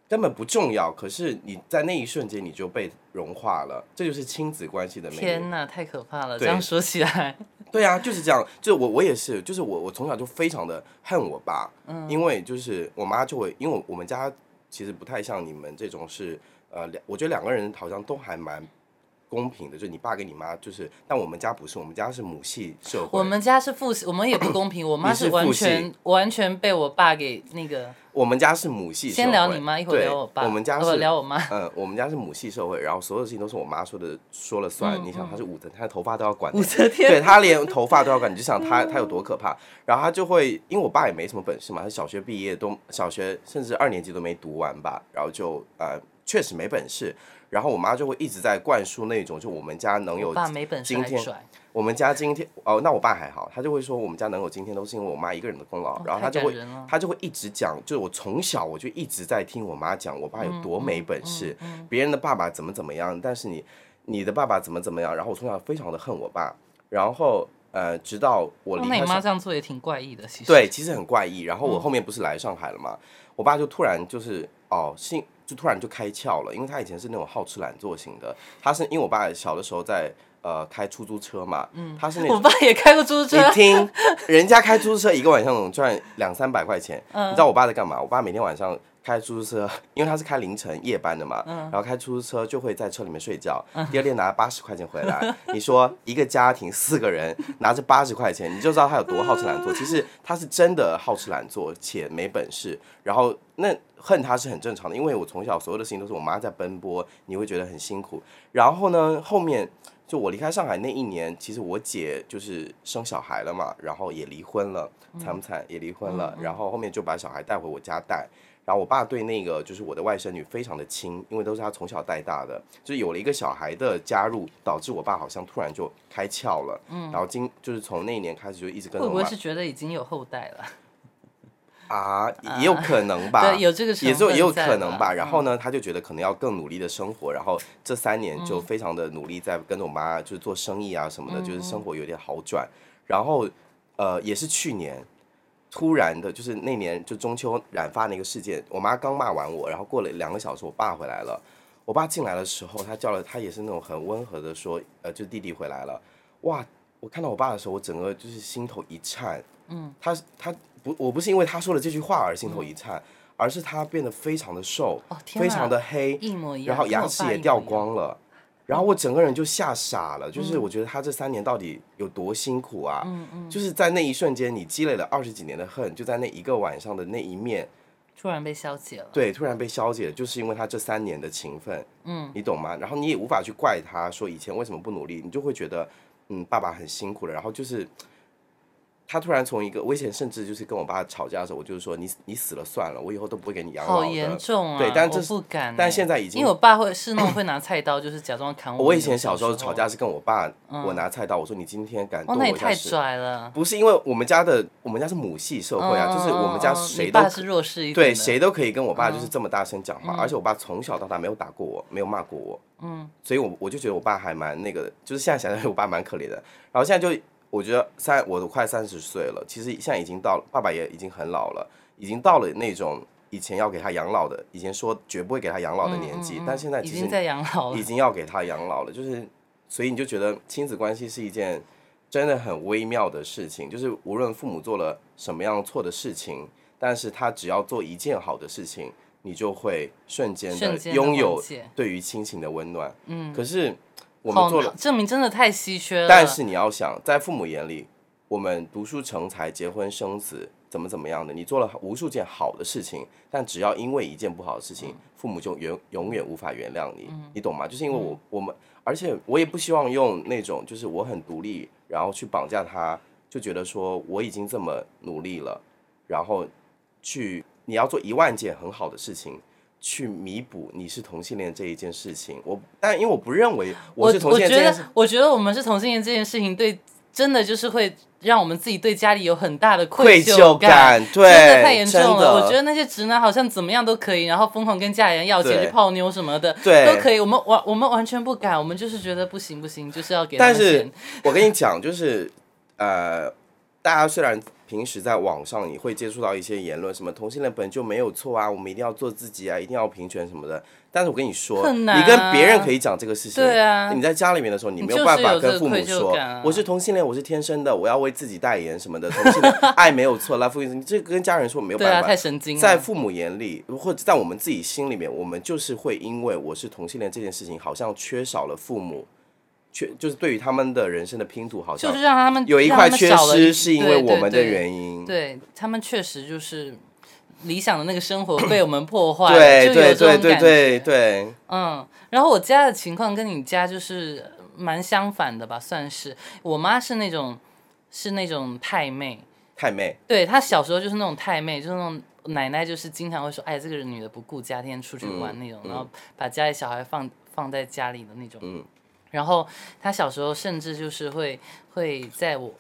根本不重要，可是你在那一瞬间你就被融化了，这就是亲子关系的魅力。天呐，太可怕了！这对样说起来，对啊，就是这样。就我我也是，就是我我从小就非常的恨我爸，因为就是我妈就会，因为我我们家其实不太像你们这种是呃两，我觉得两个人好像都还蛮公平的，就你爸跟你妈就是，但我们家不是，我们家是母系社会，我们家是父系，我们也不公平。我妈是完全完全被我爸给那个。我们家是母系社会。先聊你妈，一会儿聊我爸。我们家是聊我妈。嗯，我们家是母系社会，然后所有事情都是我妈说的说了算。你想，她是武则，她的头发都要管武则天。对她连头发都要管，你就想她 *laughs* 她有多可怕。然后她就会，因为我爸也没什么本事嘛，他小学毕业都小学甚至二年级都没读完吧，然后就呃确实没本事。然后我妈就会一直在灌输那种，就我们家能有今天。我们家今天哦，那我爸还好，他就会说我们家能有今天都是因为我妈一个人的功劳，然后他就会他就会一直讲，就是我从小我就一直在听我妈讲我爸有多没本事，嗯别人的爸爸怎么怎么样，但是你你的爸爸怎么怎么样，然后我从小非常的恨我爸，然后呃，直到我哦那你妈离开上，这样做也挺怪异的，其实。对，其实很怪异。然后嗯我后面不是来上海了嘛，我爸就突然就是哦，性就突然就开窍了，因为他以前是那种好吃懒做型的，他是因为我爸小的时候在呃开出租车嘛，嗯，他是那种我爸也开过出租车你，听，*laughs* 人家开出租车一个晚上能赚两三百块钱，嗯你知道我爸在干嘛？我爸每天晚上开出租车，*laughs* 因为他是开凌晨夜班的嘛，嗯然后开出租车就会在车里面睡觉，第二天拿八十块钱回来。*laughs* 你说一个家庭四个人拿着八十块钱，你就知道他有多好吃懒做。其实他是真的好吃懒做且没本事，然后那恨他是很正常的，因为我从小所有的事情都是我妈在奔波，你会觉得很辛苦。然后呢，后面就我离开上海那一年，其实我姐就是生小孩了嘛，然后也离婚了，惨不惨？也离婚了，然后后面就把小孩带回我家带。然后我爸对那个就是我的外甥女非常的亲，因为都是他从小带大的，就是有了一个小孩的加入，导致我爸好像突然就开窍了。嗯，然后今就是从那一年开始就一直跟着我妈会不会是觉得已经有后代了？*laughs* 啊，也有可能吧，对，有这个成也就也有可能吧。嗯然后呢，他就觉得可能要更努力的生活，然后这三年就非常的努力，在跟着我妈就是做生意啊什么的，就是生活有点好转。然后呃，也是去年突然的，就是那年就中秋染发那个事件，我妈刚骂完我，然后过了两个小时，我爸回来了。我爸进来的时候，他叫了他也是那种很温和的说，呃，就弟弟回来了。哇，我看到我爸的时候，我整个就是心头一颤。嗯，他他不，我不是因为他说了这句话而心头一颤，而是他变得非常的瘦，哦非常的黑，一模一样，然后牙齿也掉。光了。然后我整个人就吓傻了，嗯就是我觉得他这三年到底有多辛苦啊！嗯嗯就是在那一瞬间，你积累了二十几年的恨，就在那一个晚上的那一面，突然被消解了。对，突然被消解，就是因为他这三年的勤奋，嗯，你懂吗？然后你也无法去怪他说以前为什么不努力，你就会觉得，嗯，爸爸很辛苦了。然后就是他突然从一个，我以前甚至就是跟我爸吵架的时候，我就是说你你死了算了，我以后都不会给你养老好。严重啊！对但这是不敢欸。但现在已经因为我爸会是那种会拿菜刀，就是假装砍我。我以前小时候吵架，是跟我爸，我拿菜刀，我说你今天敢那也太。拽了。不是因为我们家的，我们家是母系社会啊，就是我们家谁都你爸是弱势一点的嗯对谁都可以跟我爸就是这么大声讲话，而且我爸从小到大没有打过我，没有骂过我，嗯，所以我我就觉得我爸还蛮那个的，就是现在想想我爸蛮可怜的。然后现在就我觉得三我都快三十岁了，其实现在已经到了，爸爸也已经很老了，已经到了那种以前要给他养老的，以前说绝不会给他养老的年纪，但现在其实嗯已经在养老了已。经要给他养老了，*laughs* 就是，所以你就觉得亲子关系是一件真的很微妙的事情，就是无论父母做了什么样错的事情，但是他只要做一件好的事情，你就会瞬间的拥有对于亲情的温暖。嗯，可是我们做了，证明真的太稀缺了。但是你要想，在父母眼里，我们读书成才、结婚生子，怎么怎么样的，你做了无数件好的事情，但只要因为一件不好的事情，父母就永永远无法原谅你，你懂吗？就是因为我我们，而且我也不希望用那种就是我很独立，然后去绑架他，就觉得说我已经这么努力了，然后去你要做一万件很好的事情。去弥补你是同性恋这一件事情，我但因为我不认为我是同我觉性恋这件事得，我觉得我们是同性恋这件事情，对，真的就是会让我们自己对家里有很大的愧疚疚感，对，真的太严重了。我觉得那些直男好像怎么样都可以，然后疯狂跟家里人要钱去泡妞什么的，对都可以。我们完我们完全不敢，我们就是觉得不行不行，就是要给他但是。我跟你讲，就是呃，大家虽然平时在网上你会接触到一些言论，什么同性恋本就没有错啊，我们一定要做自己啊，一定要平权什么的。但是我跟你说，啊你跟别人可以讲这个事情，对啊你在家里面的时候，你没有办法跟父母说，我是同性恋，我是天生的，我要为自己代言什么的，同性恋爱没有错，来父你这跟家人说没有对啊，办法。太神经了。在父母眼里，或者在我们自己心里面，我们就是会因为我是同性恋这件事情，好像缺少了父母，缺就是对于他们的人生的拼图，好像就是让他们有一块缺失，是因为我们的原因。对他们确实就是理想的那个生活被我们破坏，对就有对对对这种感觉。对对，嗯，然后我家的情况跟你家就是蛮相反的吧，算是。我妈是那种是那种太妹，太妹，对她小时候就是那种太妹，就是那种奶奶就是经常会说，哎，这个女的不顾家，天天出去玩那种，然后把家里小孩放放在家里的那种。嗯然后他小时候甚至就是会会在我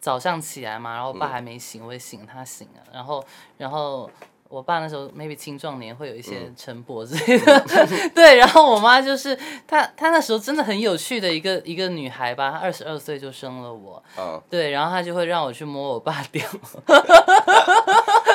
早上起来嘛，然后我爸还没醒，我会醒他醒了，然后然后。我爸那时候 maybe 青壮年会有一些晨勃之类的，*laughs* 对，然后我妈就是她，她那时候真的很有趣的一个一个女孩吧，她二十二岁就生了我，嗯，对，然后她就会让我去摸我爸 *laughs* 屌，*laughs*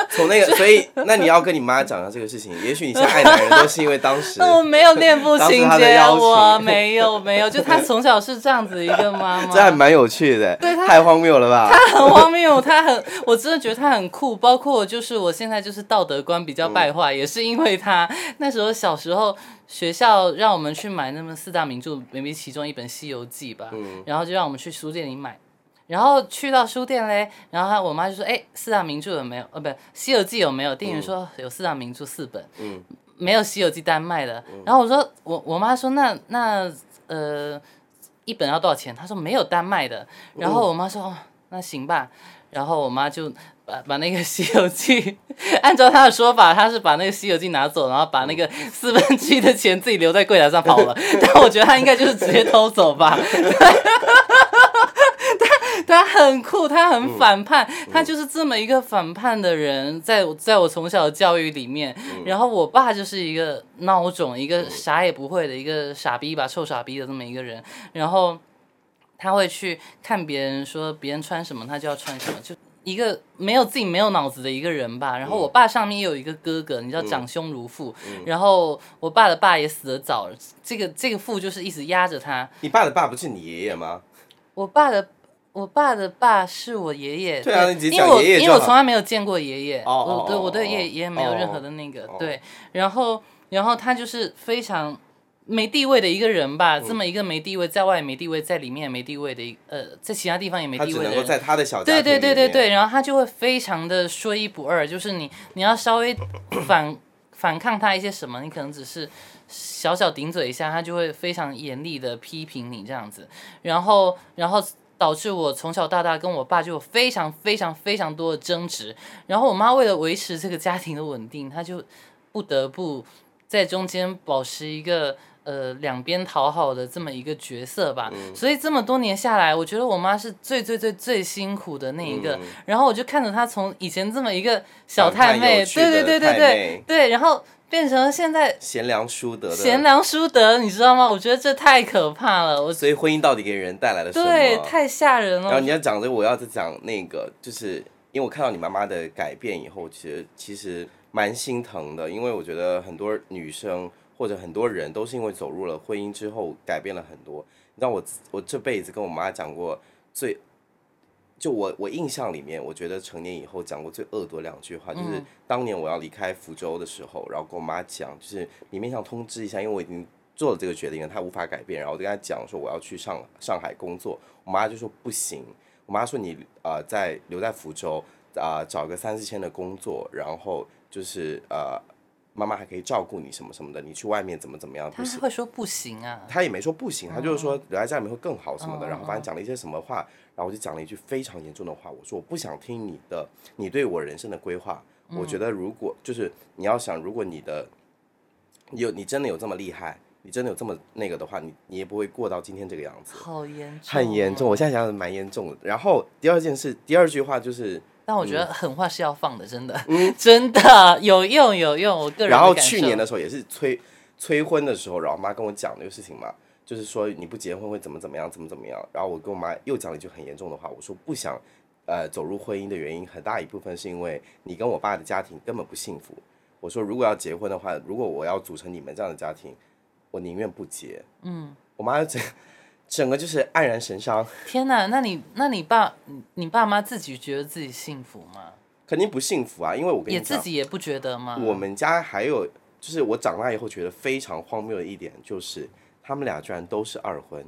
从那个，*laughs* 所以那你要跟你妈讲一下这个事情。*laughs* 也许你现在爱男人都是因为当时 *laughs* 我没有恋父情节，她的邀请我没有没有，就她从小是这样子一个妈妈，这还蛮有趣的，对她太荒谬了吧？很荒谬，他很，我真的觉得他很酷。包括就是我现在就是道德观比较败坏，也是因为他那时候小时候学校让我们去买那么四大名著，maybe 其中一本《西游记》吧，然后就让我们去书店里买。然后去到书店嘞，然后他我妈就说：“哎，四大名著有没有？呃，不，《西游记》有没有？”店员说有四大名著四本，嗯没有《西游记》单卖的。然后我说：“我我妈说那那呃一本要多少钱？”她说没有单卖的。然后我妈说：“哦，那行吧。”然后我妈就把把那个《西游记》，*laughs* 按照她的说法，她是把那个《西游记》拿走，然后把那个四分之一的钱自己留在柜台上跑了。*laughs* 但我觉得她应该就是直接偷走吧。*laughs* 他很酷，他很反叛，他就是这么一个反叛的人，在我在我从小的教育里面，然后我爸就是一个孬种，一个啥也不会的一个傻逼吧，臭傻逼的这么一个人，然后他会去看别人说别人穿什么，他就要穿什么，就一个没有自己没有脑子的一个人吧。然后我爸上面也有一个哥哥，你知道长兄如父，然后我爸的爸也死得早，这个这个父就是一直压着他，你爸的爸不是你爷爷吗？我爸的我爸的爸是我爷爷，对啊你因为我因为我从来没有见过爷爷，我对我对哦爷爷爷没有哦任何的那个哦。对，然后然后他就是非常没地位的一个人吧，这么一个没地位，在外也没地位，在里面也没地位的一呃，在其他地方也没地位的在他的小。对对对对对，然后他就会非常的说一不二，就是你你要稍微反反抗他一些什么，你可能只是小小顶嘴一下，他就会非常严厉的批评你这样子，然后然后导致我从小到大跟我爸就有非常非常非常多的争执，然后我妈为了维持这个家庭的稳定，她就不得不在中间保持一个呃两边讨好的这么一个角色吧。所以这么多年下来，我觉得我妈是最最最最辛苦的那一个。嗯然后我就看着她从以前这么一个小太妹，对对对对对对，然后变成现在贤良淑德的贤。良淑德，你知道吗？我觉得这太可怕了，我所以婚姻到底给人带来了什么？对太吓人了然后你。要讲这个，我要再讲那个，就是因为我看到你妈妈的改变以后，其实其实蛮心疼的，因为我觉得很多女生或者很多人都是因为走入了婚姻之后改变了很多。你知道我我这辈子跟我妈讲过最，就我我印象里面，我觉得成年以后讲过最恶毒两句话，就是当年我要离开福州的时候，然后跟我妈讲，就是你面想通知一下，因为我已经做了这个决定了，她无法改变，然后我就跟她讲说我要去上上海工作，我妈就说不行，我妈说你呃在留在福州啊、呃找个三四千的工作，然后就是呃妈妈还可以照顾你什么什么的，你去外面怎么怎么样不他行。会说不行啊，他也没说不行，他就是哦说留在家里面会更好什么的，然后反正讲了一些什么话，然后我就讲了一句非常严重的话，我说我不想听你的，你对我人生的规划，我觉得如果就是你要想，如果你的你有你真的有这么厉害，你真的有这么那个的话，你你也不会过到今天这个样子，好严重，很严重。我。现在想想蛮严重的。然后第二件事，第二句话就是，但我觉得狠话是要放的，真的，*laughs* 真的有用有用。我个人然后去年的时候也是催催婚的时候，然后我妈跟我讲这个事情嘛，就是说你不结婚会怎么怎么样，怎么怎么样。然后我跟我妈又讲了一句很严重的话，我说不想呃走入婚姻的原因很大一部分是因为你跟我爸的家庭根本不幸福。我说如果要结婚的话，如果我要组成你们这样的家庭，我宁愿不结。嗯，我妈整整个就是黯然神伤，天哪，那你那你爸你你爸妈自己觉得自己幸福吗？肯定不幸福啊，因为我跟也你讲，自己也不觉得吗？我们家还有，就是我长大以后觉得非常荒谬的一点，就是他们俩居然都是二婚，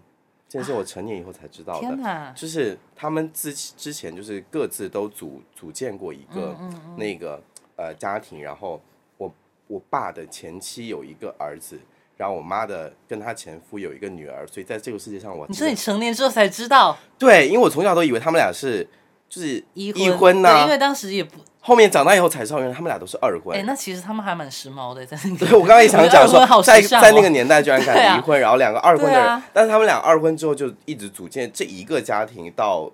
这件事我成年以后才知道的。天哪，就是他们之之前就是各自都组组建过一个嗯那个呃家庭，然后我我爸的前妻有一个儿子，然后我妈的跟她前夫有一个女儿，所以在这个世界上我你说你成年之后才知道对，因为我从小都以为他们俩是就是一一婚婚呐、对因为当时也不后面长大以后才知道，原来他们俩都是二婚。哎，那其实他们还蛮时髦的，在那个对，我刚刚也想讲说 *laughs* 在在那个年代居然敢 *laughs* 离婚，然后两个二婚的人，啊但是他们俩二婚之后就一直组建这一个家庭到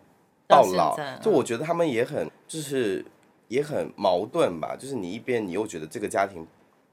到老就我觉得他们也很就是也很矛盾吧，就是你一边你又觉得这个家庭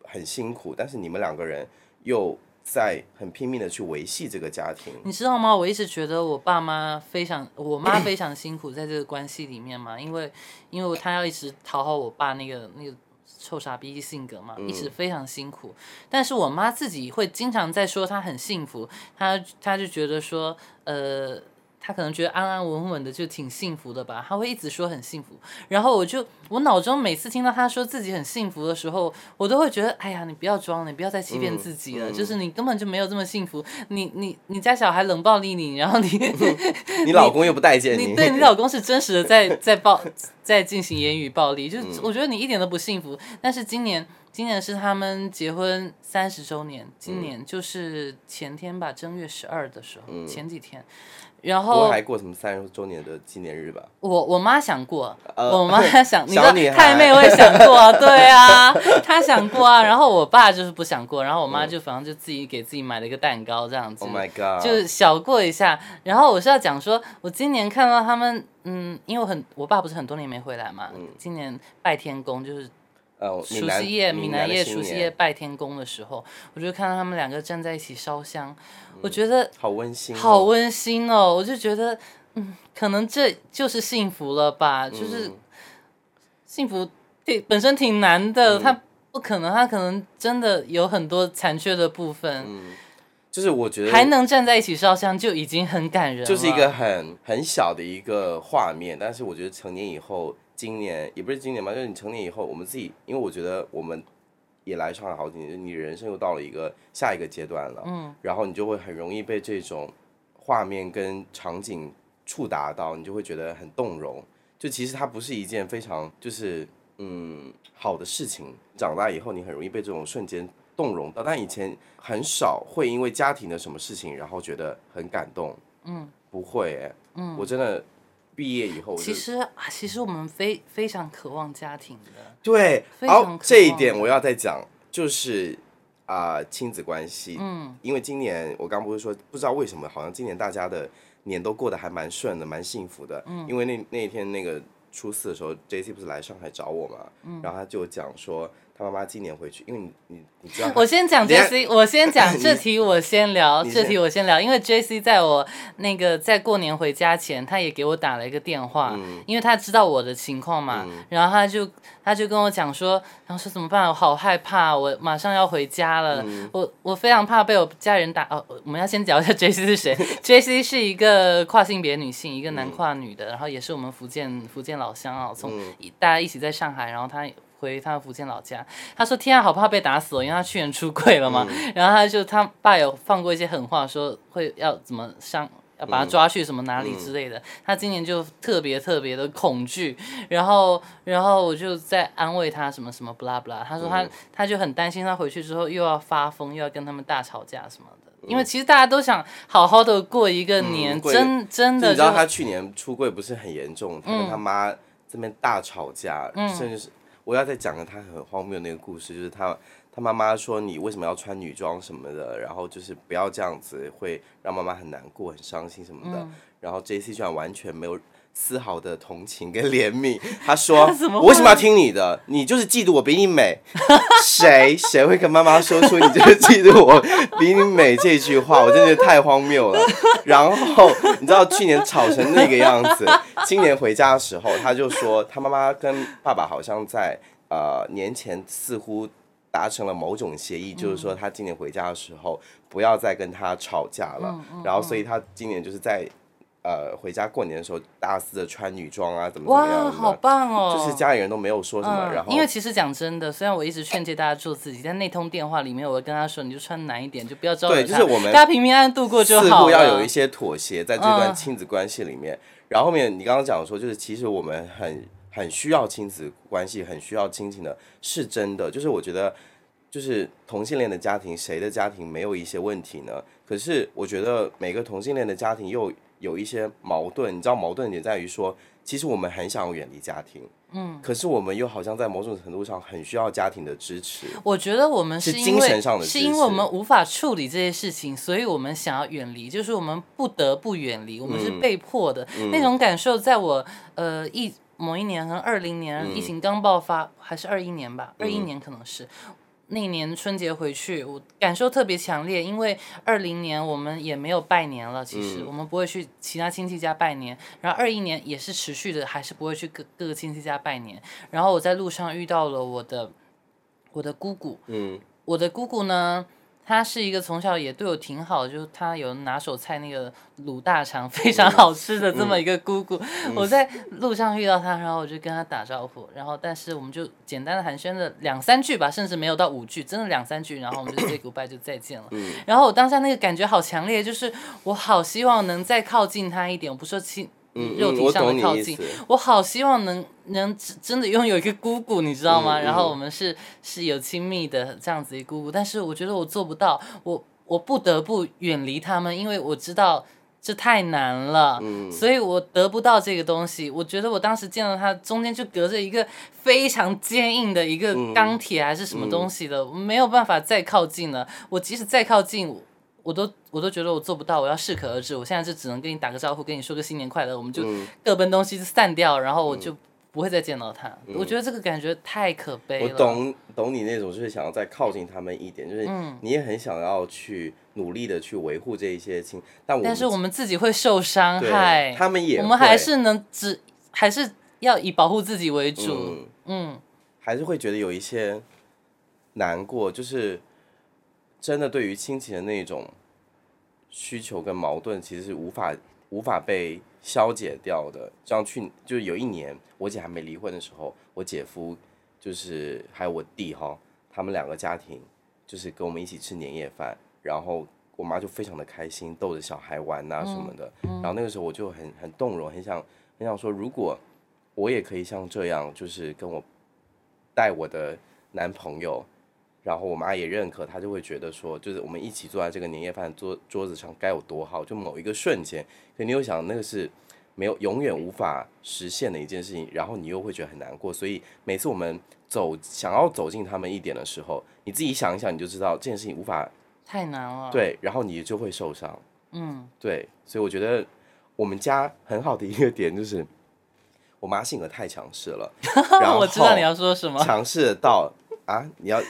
很辛苦，但是你们两个人又在很拼命的去维系这个家庭。你知道吗？我一直觉得我爸妈非常，我妈非常辛苦在这个关系里面嘛，因为因为她要一直讨好我爸那个那个臭傻逼性格嘛，一直非常辛苦。但是我妈自己会经常在说她很幸福，她她就觉得说呃。他可能觉得安安稳稳的就挺幸福的吧，他会一直说很幸福。然后我就我脑中每次听到他说自己很幸福的时候，我都会觉得，哎呀，你不要装了，你不要再欺骗自己了，就是你根本就没有这么幸福。你你你家小孩冷暴力你，然后你 *laughs* *laughs* 你老公又不待见你，对你老公是真实的在 *laughs* 在暴在进行言语暴力，就是我觉得你一点都不幸福。但是今年今年是他们结婚三十周年，今年就是前天吧，正月十二的时候，前几天。然后还过什么三十周年的纪念日吧？我我妈想过，我妈 *laughs* 想，你说太妹会想过，*laughs* 对啊，她想过啊。然后我爸就是不想过，然后我妈就反正就自己给自己买了一个蛋糕这样子，Oh my god，就是小过一下。然后我是要讲说，我今年看到他们，嗯，因为我很我爸不是很多年没回来嘛，今年拜天公就是。除夕夜，闽南夜除夕夜拜天公的时候，我就看到他们两个站在一起烧香，我觉得好温馨，好温馨哦！我就觉得，嗯，可能这就是幸福了吧？就是幸福挺本身挺难的，他不可能，他可能真的有很多残缺的部分。嗯，就是我觉得还能站在一起烧香就已经很感人，就是一个很很小的一个画面。但是我觉得成年以后。今年也不是今年吧，就是你成年以后，我们自己，因为我觉得我们也来上海好几年，你人生又到了一个下一个阶段了，嗯，然后你就会很容易被这种画面跟场景触达到，你就会觉得很动容。就其实它不是一件非常就是嗯好的事情。长大以后，你很容易被这种瞬间动容到，但以前很少会因为家庭的什么事情，然后觉得很感动，嗯，不会，哎，嗯，我真的。毕业以后，其实啊，其实我们非非常渴望家庭的。对，好，这一点我要再讲，就是啊，亲子关系。嗯，因为今年我刚不是说，不知道为什么，好像今年大家的年都过得还蛮顺的，蛮幸福的。嗯，因为那那天那个初四的时候，J C 不是来上海找我嘛，嗯，然后他就讲说。他妈妈今年回去，因为你你你知道，我先讲 J C，我先讲 *laughs* 这题，我先聊这题，我先聊，因为 J C 在我那个在过年回家前，他也给我打了一个电话，因为他知道我的情况嘛，然后他就他就跟我讲说，然后说怎么办？我好害怕，我马上要回家了，我我非常怕被我家人打。哦，我们要先讲一下 J C 是谁？J C 是一个跨性别女性，一个男跨女的，然后也是我们福建福建老乡啊，从大家一起在上海，然后他。回他的福建老家，他说：“天啊，好怕被打死哦，因为他去年出柜了嘛。*laughs* 然后他就他爸有放过一些狠话，说会要怎么伤，要把他抓去什么哪里之类的。他今年就特别特别的恐惧。然后，然后我就在安慰他什么什么不拉不拉。他说他他就很担心，他回去之后又要发疯，又要跟他们大吵架什么的。因为其实大家都想好好的过一个年，真真的。你知道他去年出柜不是很严重，他跟他妈这边大吵架，甚至是。我要再讲个他很荒谬的那个故事，就是他他妈妈说你为什么要穿女装什么的，然后就是不要这样子，会让妈妈很难过、很伤心什么的。然后 J C 居然完全没有丝毫的同情跟怜悯，他说 *laughs* 我为什么要听你的？你就是嫉妒我比你美。谁 *laughs* 谁会跟妈妈说出你就是嫉妒我比你美这句话？我真的觉得太荒谬了。然后你知道去年吵成那个样子，今年回家的时候，他就说他妈妈跟爸爸好像在呃年前似乎达成了某种协议，就是说他今年回家的时候不要再跟他吵架了。然后所以他今年就是在。呃，回家过年的时候，大肆的穿女装啊，怎么怎么样？哇，好棒哦！就是家里人都没有说什么，然后因为其实讲真的，虽然我一直劝诫大家做自己，但那通电话里面，我会跟他说，你就穿难一点，就不要招惹对，就是我们大家平平安安度过就好似乎要有一些妥协，在这段亲子关系里面。然后后面你刚刚讲说，就是其实我们很很需要亲子关系，很需要亲情的，是真的。就是我觉得，就是同性恋的家庭，谁的家庭没有一些问题呢？可是我觉得每个同性恋的家庭又。有一些矛盾，你知道矛盾点在于说，其实我们很想要远离家庭，嗯，可是我们又好像在某种程度上很需要家庭的支持。我觉得我们是精神上的，是因为我们无法处理这些事情，所以我们想要远离，就是我们不得不远离，我们是被迫的那种感受，在我呃一某一年，可能二零年嗯疫情刚爆发，还是二一年吧，二一年可能是。那年春节回去，我感受特别强烈，因为二零年我们也没有拜年了，其实、嗯。我们不会去其他亲戚家拜年，然后二一年也是持续的，还是不会去各各个亲戚家拜年。然后我在路上遇到了我的我的姑姑，嗯。我的姑姑呢，她是一个从小也对我挺好，就是他有拿手菜那个卤大肠 *laughs* 非常好吃的这么一个姑姑。我在路上遇到他，然后我就跟他打招呼，然后但是我们就简单的寒暄了两三句吧，甚至没有到五句，真的两三句，然后我们就 say goodbye 就再见了。然后我当下那个感觉好强烈，就是我好希望能再靠近他一点，我不说亲。嗯肉体上的靠近我好希望能能真真的拥有一个姑姑，你知道吗？嗯然后嗯我们是是有亲密的这样子一个姑姑，但是我觉得我做不到，我我不得不远离他们，因为我知道这太难了，嗯所以我得不到这个东西。我觉得我当时见到他中间就隔着一个非常坚硬的一个嗯钢铁还是什么东西的，我没有办法再靠近了。我即使再靠近，我我都我都觉得我做不到，我要适可而止。我现在就只能跟你打个招呼，跟你说个新年快乐，我们就嗯各奔东西就散掉，然后我就不会再见到他。我觉得这个感觉太可悲了。我懂懂你那种，就是想要再靠近他们一点，就是嗯你也很想要去努力的去维护这一些亲，但我但是我们自己会受伤害，他们也我们还是能只还是要以保护自己为主。嗯嗯还是会觉得有一些难过，就是真的对于亲情的那种需求跟矛盾，其实是无法无法被消解掉的。像去就是有一年，我姐还没离婚的时候，我姐夫就是还有我弟哈，他们两个家庭就是跟我们一起吃年夜饭，然后我妈就非常的开心，逗着小孩玩呐、什么的。然后那个时候我就很很动容，很想很想说，如果我也可以像这样，就是跟我带我的男朋友，然后我妈也认可，她就会觉得说，就是我们一起坐在这个年夜饭桌桌子上该有多好。就某一个瞬间，可你又想那个是没有永远无法实现的一件事情，然后你又会觉得很难过。所以每次我们走想要走近他们一点的时候，你自己想一想，你就知道这件事情无法太难了。，对，然后你就会受伤。嗯对，所以我觉得我们家很好的一个点就是，我妈性格太强势了，*laughs* 然后我知道你要说什么。强势到啊，你要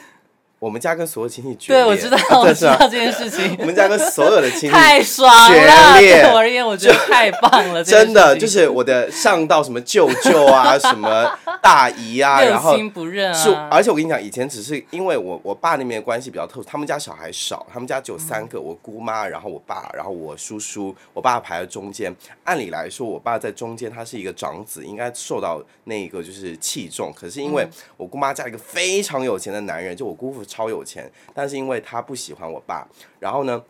我们家跟所有亲戚决对，裂我知道，啊我知道这件事情我。们家跟所有的亲戚 *laughs* 太爽决了！裂对我而言，我觉得太棒了。真的就是我的上到什么舅舅啊，什么大姨啊，*laughs* 然后亲不认是，啊。而且我跟你讲，以前只是因为我我爸那边关系比较特殊，他们家小孩少，他们家只有三个，我姑妈，然后我爸，然后我叔叔，我爸排在中间。按理来说，我爸在中间，他是一个长子，应该受到那个就是器重。可是因为我姑妈嫁了一个非常有钱的男人，就我姑父超有钱，但是因为他不喜欢我爸，然后呢，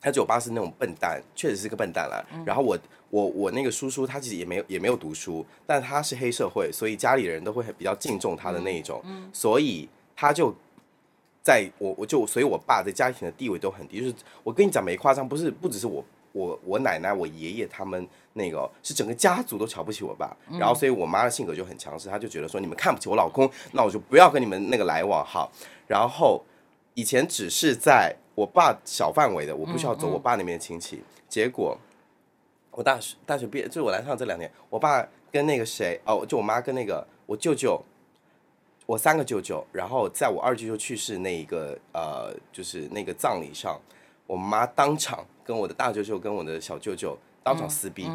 他觉得我爸是那种笨蛋，确实是个笨蛋啦。然后我我我那个叔叔，他其实也没有也没有读书，但他是黑社会，所以家里人都会很比较敬重他的那一种，所以他就在我我就所以我爸在家庭的地位都很低，就是我跟你讲没夸张，不是不只是我我我奶奶我爷爷他们那个是整个家族都瞧不起我爸，然后所以我妈的性格就很强势，她就觉得说你们看不起我老公，那我就不要跟你们那个来往。好，然后以前只是在我爸小范围的，我不需要走我爸那边的亲戚。结果我大学大学毕业，就是我来上这两年，我爸跟那个谁哦，就我妈跟那个我舅舅，我三个舅舅，然后在我二舅舅去世那一个呃，就是那个葬礼上，我妈当场跟我的大舅舅跟我的小舅舅当场撕逼，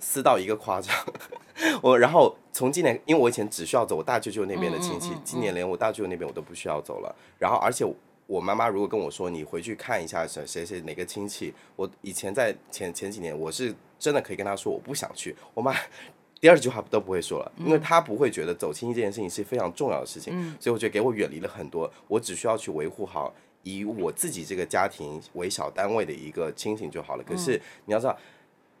撕到一个夸张。*laughs* 我然后从今年，因为我以前只需要走我大舅舅那边的亲戚，今年连我大舅舅那边我都不需要走了。然后而且我妈妈如果跟我说你回去看一下谁谁谁哪个亲戚，我以前在前前几年我是真的可以跟她说我不想去，我妈。第二句话都不会说了，因为她不会觉得走亲戚这件事情是非常重要的事情，所以我觉得给我远离了很多，我只需要去维护好以我自己这个家庭为小单位的一个亲情就好了。可是你要知道，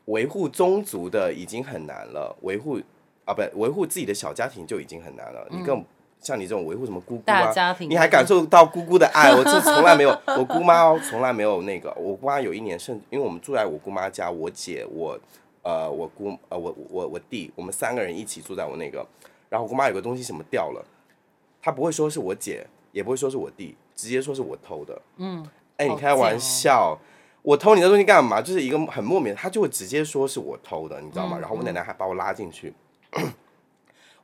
维护宗族的已经很难了，维护啊不维护自己的小家庭就已经很难了，你更像你这种维护什么姑姑啊，家庭你还感受到姑姑的爱，*laughs* 我这从来没有，我姑妈哦从来没有那个，我姑妈有一年甚，因为我们住在我姑妈家，我姐我呃我姑呃我我我弟，我们三个人一起住在我那个，然后我姑妈有个东西什么掉了，她不会说是我姐，也不会说是我弟，直接说是我偷的，嗯，哎、你开玩笑。我偷你的东西干嘛？就是一个很莫名，他就会直接说是我偷的，你知道吗？嗯然后我奶奶还把我拉进去，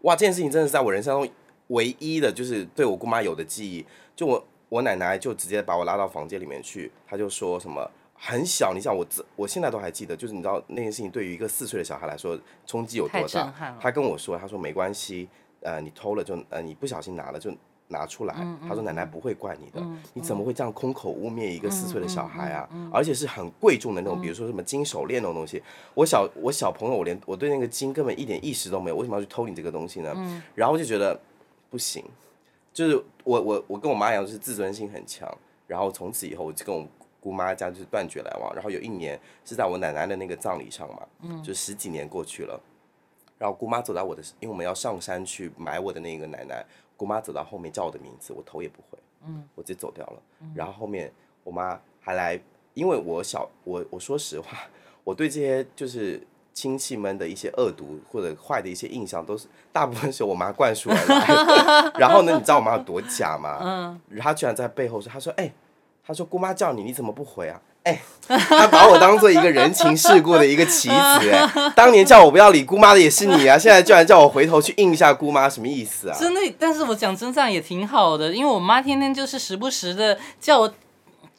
哇，这件事情真的是在我人生中唯一的，就是对我姑妈有的记忆。就我我奶奶就直接把我拉到房间里面去，她就说什么很小，你想我自我现在都还记得，就是你知道那件事情对于一个四岁的小孩来说冲击有多大。她跟我说，她说没关系，呃，你偷了就呃你不小心拿了就拿出来。嗯她说奶奶不会怪你的，你怎么会这样空口污蔑一个四嗯岁的小孩啊？而且是很贵重的那种，比如说什么金手链那种东西。我小我小朋友，我连我对那个金根本一点意识都没有，为什么要去偷你这个东西呢？嗯然后就觉得不行，就是我我我跟我妈一样，就是自尊心很强。然后从此以后，我就跟我姑妈家就是断绝来往。然后有一年是在我奶奶的那个葬礼上嘛，嗯就十几年过去了。然后姑妈走到我的，因为我们要上山去埋我的那个奶奶，姑妈走到后面叫我的名字，我头也不回，嗯，我直接走掉了。然后后面我妈还来，因为我小我我说实话，我对这些就是亲戚们的一些恶毒或者坏的一些印象，都是大部分是我妈灌输而来的。*laughs* 然后呢，你知道我妈有多假吗？嗯，她居然在背后说，她说，哎、她说姑妈叫你，你怎么不回啊？哎、他把我当做一个人情世故的一个棋子，哎，*laughs* 当年叫我不要理姑妈的也是你啊，现在居然叫我回头去应一下姑妈，什么意思啊？真的，但是我讲真这样也挺好的，因为我妈天天就是时不时的叫我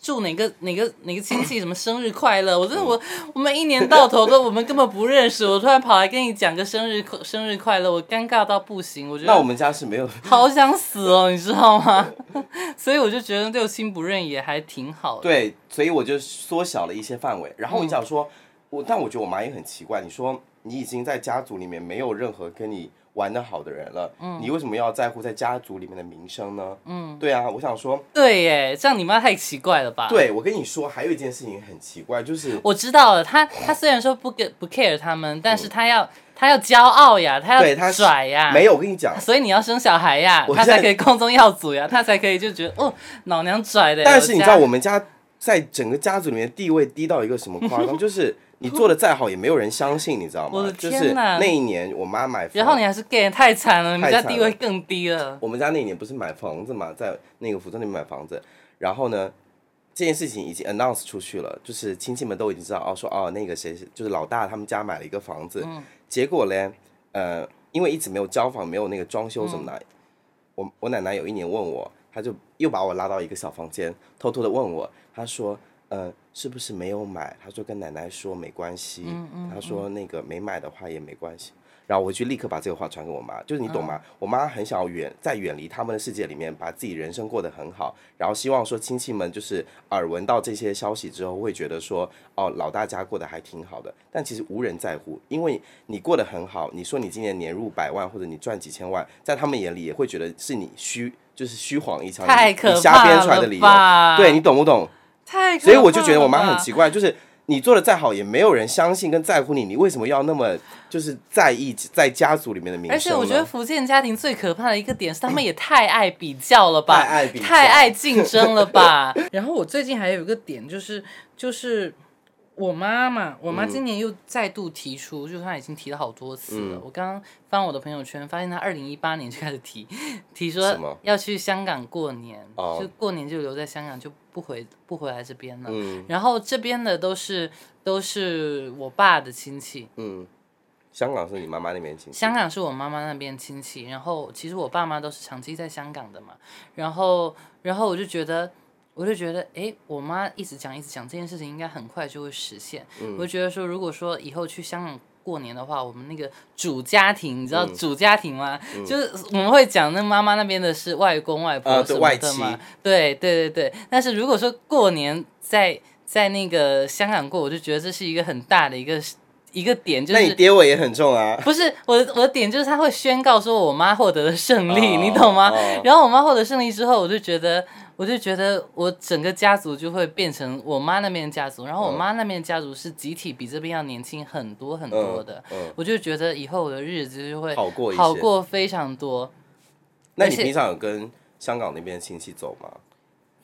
祝哪个哪个哪个亲戚什么生日快乐，我真的我我们一年到头都我们根本不认识，我突然跑来跟你讲个生日快生日快乐，我尴尬到不行，我觉得那我们家是没有，*laughs* 好想死哦，你知道吗？*laughs* 所以我就觉得六亲不认也还挺好的。对，所以我就缩小了一些范围。然后你想说，我但我觉得我妈也很奇怪，你说你已经在家族里面没有任何跟你玩的好的人了，你为什么要在乎在家族里面的名声呢？嗯，对啊，我想说，对耶，这样你妈太奇怪了吧？，对我跟你说，还有一件事情很奇怪，就是我知道了。他他虽然说不给不 care 他们，但是他要他要骄傲呀，他要对她是拽呀，没有。我跟你讲，所以你要生小孩呀，他才可以光宗耀祖呀，他才可以就觉得哦，老娘拽的。但是你知道我们们家在整个家族里面地位低到一个什么夸张，*laughs* 就是你做的再好也没有人相信，你知道我的吗？就是天哪那一年我妈买房，然后你还是 gay，太惨了，你们家地位更低了。我们家那一年不是买房子嘛，在那个福州那边买房子，然后呢，这件事情已经 announce 出去了，就是亲戚们都已经知道哦，说哦那个谁是就是老大他们家买了一个房子，结果嘞，呃，因为一直没有交房，没有那个装修什么的，我我奶奶有一年问我，她就又把我拉到一个小房间，偷偷的问我，她说。呃，是不是没有买？他说跟奶奶说没关系。他说那个没买的话也没关系。然后我回去立刻把这个话传给我妈，就是你懂吗？我妈很想要远在远离他们的世界里面，把自己人生过得很好，然后希望说亲戚们就是耳闻到这些消息之后，会觉得说哦，老大家过得还挺好的。但其实无人在乎，因为你过得很好，你说你今年年入百万或者你赚几千万，在他们眼里也会觉得是你虚，就是虚晃一枪，你太可你瞎编出来的理由。对你懂不懂？所以我就觉得我妈很奇怪，就是你做的再好，也没有人相信跟在乎你，你为什么要那么就是在意在家族里面的名声？而且我觉得福建家庭最可怕的一个点是，他们也太爱比较了吧，太爱比较太爱竞争了吧。*laughs* 然后我最近还有一个点就是，就是我妈妈，我妈今年又再度提出，就是她已经提了好多次了。嗯。我刚刚翻我的朋友圈，发现她二零一八年就开始提，提说要去香港过年，哦就过年就留在香港，就不回不回来这边了。嗯。然后这边的都是都是我爸的亲戚，嗯，香港是你妈妈那边亲戚，香港是我妈妈那边亲戚，然后其实我爸妈都是长期在香港的嘛，然后然后我就觉得，我就觉得，哎，我妈一直讲一直讲这件事情，应该很快就会实现。嗯我就觉得说，如果说以后去香港过年的话，我们那个主家庭，你知道嗯主家庭吗？就是我们会讲那妈妈那边的是外公外婆什么的嘛，对对对对。但是如果说过年在在那个香港过，我就觉得这是一个很大的一个一个点，就那你是。爹味也很重啊。不是我的我的点就是他会宣告说我妈获得了胜利，哦你懂吗？哦然后我妈获得胜利之后，我就觉得我就觉得我整个家族就会变成我妈那边家族，然后我嗯妈那边家族是集体比这边要年轻很多很多的，嗯嗯我就觉得以后我的日子就会好过好过非常多。那你平常有跟香港那边亲戚走吗？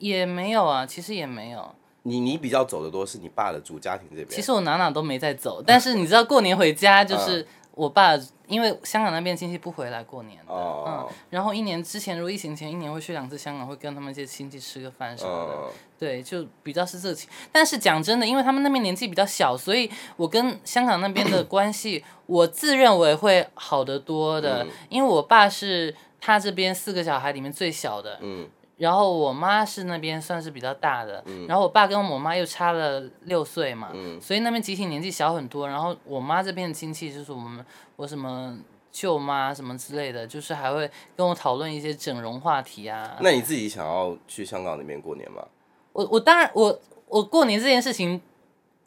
也没有啊，其实也没有。你你比较走的多是你爸的主家庭这边。其实我哪哪都没在走，但是你知道过年回家就是我爸因为香港那边亲戚不回来过年的，哦嗯，然后一年之前如果疫情前一年会去两次香港，会跟他们一些亲戚吃个饭什么的，嗯，对，就比较是这个情。但是讲真的，因为他们那边年纪比较小，所以我跟香港那边的关系，我自认为会好得多的。嗯因为我爸是他这边四个小孩里面最小的，嗯然后我妈是那边算是比较大的，然后我爸跟我妈又差了六岁嘛，嗯所以那边集体年纪小很多。然后我妈这边的亲戚就是我们我什么舅妈什么之类的，就是还会跟我讨论一些整容话题啊。那你自己想要去香港那边过年吗？我我当然我我过年这件事情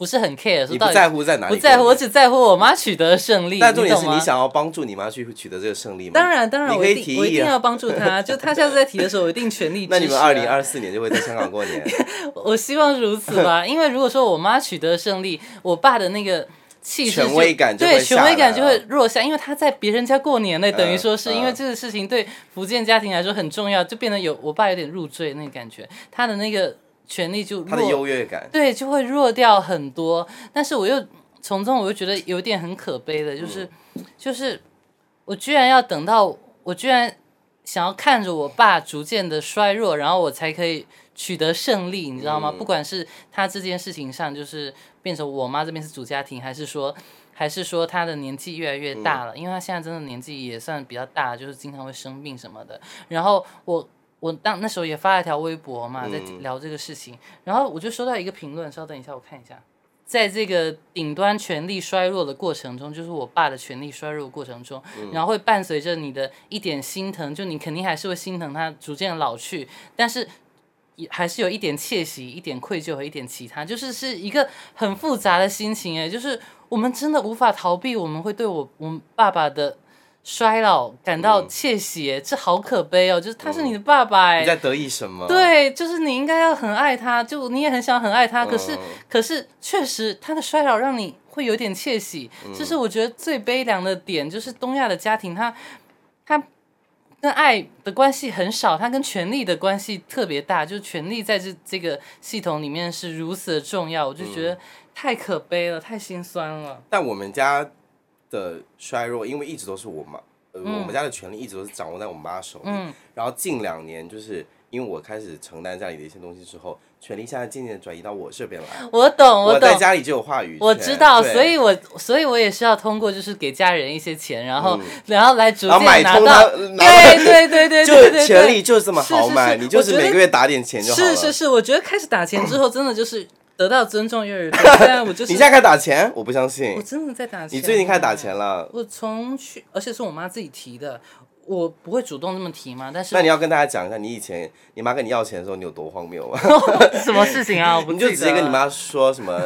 不是很 care，说你不到底在乎在哪里？不在乎，我。只在乎我妈取得胜利。但重点是懂吗你想要帮助你妈去取得这个胜利吗？当然当然，你可以我一定提议啊。我一定要帮助她。*laughs* 就她下次再提的时候，我一定全力支持、啊。那你们二零二四年就会在香港过年？*laughs* 我希望如此吧，*laughs* 因为如果说我妈取得胜利，我爸的那个气势就权威感就会对权威感就会弱下，因为他在别人家过年呢，等于说是嗯因为这个事情对福建家庭来说很重要，就变得有我爸有点入赘那个感觉，他的那个权力就他的弱优越感。对，就会弱掉很多。但是我又从中，我又觉得有点很可悲的，就是、就是我居然要等到我居然想要看着我爸逐渐的衰弱，然后我才可以取得胜利，你知道吗？嗯不管是他这件事情上，就是变成我妈这边是主家庭，还是说。还是说他的年纪越来越大了，因为他现在真的年纪也算比较大，就是经常会生病什么的。然后我我当那时候也发了一条微博嘛，在嗯聊这个事情，然后我就收到一个评论，稍等一下，我看一下。在这个顶端权力衰弱的过程中，就是我爸的权力衰弱的过程中，然后会伴随着你的一点心疼，就你肯定还是会心疼他逐渐老去，但是也还是有一点窃喜、一点愧疚和一点其他，就是是一个很复杂的心情哎，就是我们真的无法逃避，我们会对我我们爸爸的衰老感到窃喜哎，这好可悲哦，就是他是你的爸爸哎，你在得意什么？，对，就是你应该要很爱他，就你也很想很爱他，可是、嗯可是确实他的衰老让你会有点窃喜，嗯。这是我觉得最悲凉的点，就是东亚的家庭他他跟爱的关系很少，他跟权力的关系特别大，就是权力在这这个系统里面是如此的重要，我就觉得太可悲了，太心酸了。但我们家的衰弱，因为一直都是我妈，呃，我们家的权利一直都是掌握在我妈手里。嗯然后近两年，就是因为我开始承担家里的一些东西之后，权力现在渐渐地转移到我这边来。我懂，我懂，在家里就有话语权，我知道，所以我所以我也是要通过就是给家人一些钱，然后、嗯然后来逐渐拿到，对对对对就权利就是这么是是豪迈，是你就是每个月打点钱就好了。是是是，我觉得开始打钱之后，真的就是得到尊重越来越多。虽然我就是你现在开始打钱，我不相信我信。真的在打钱，你最近开始打钱。了，我从去，而且是我妈自己提的，我不会主动这么提嘛。但是那你要跟大家讲一下，你以前你妈跟你要钱的时候，你有多荒谬吗？*laughs* 什么事情啊？*laughs* 我不你就直接跟你妈说什么，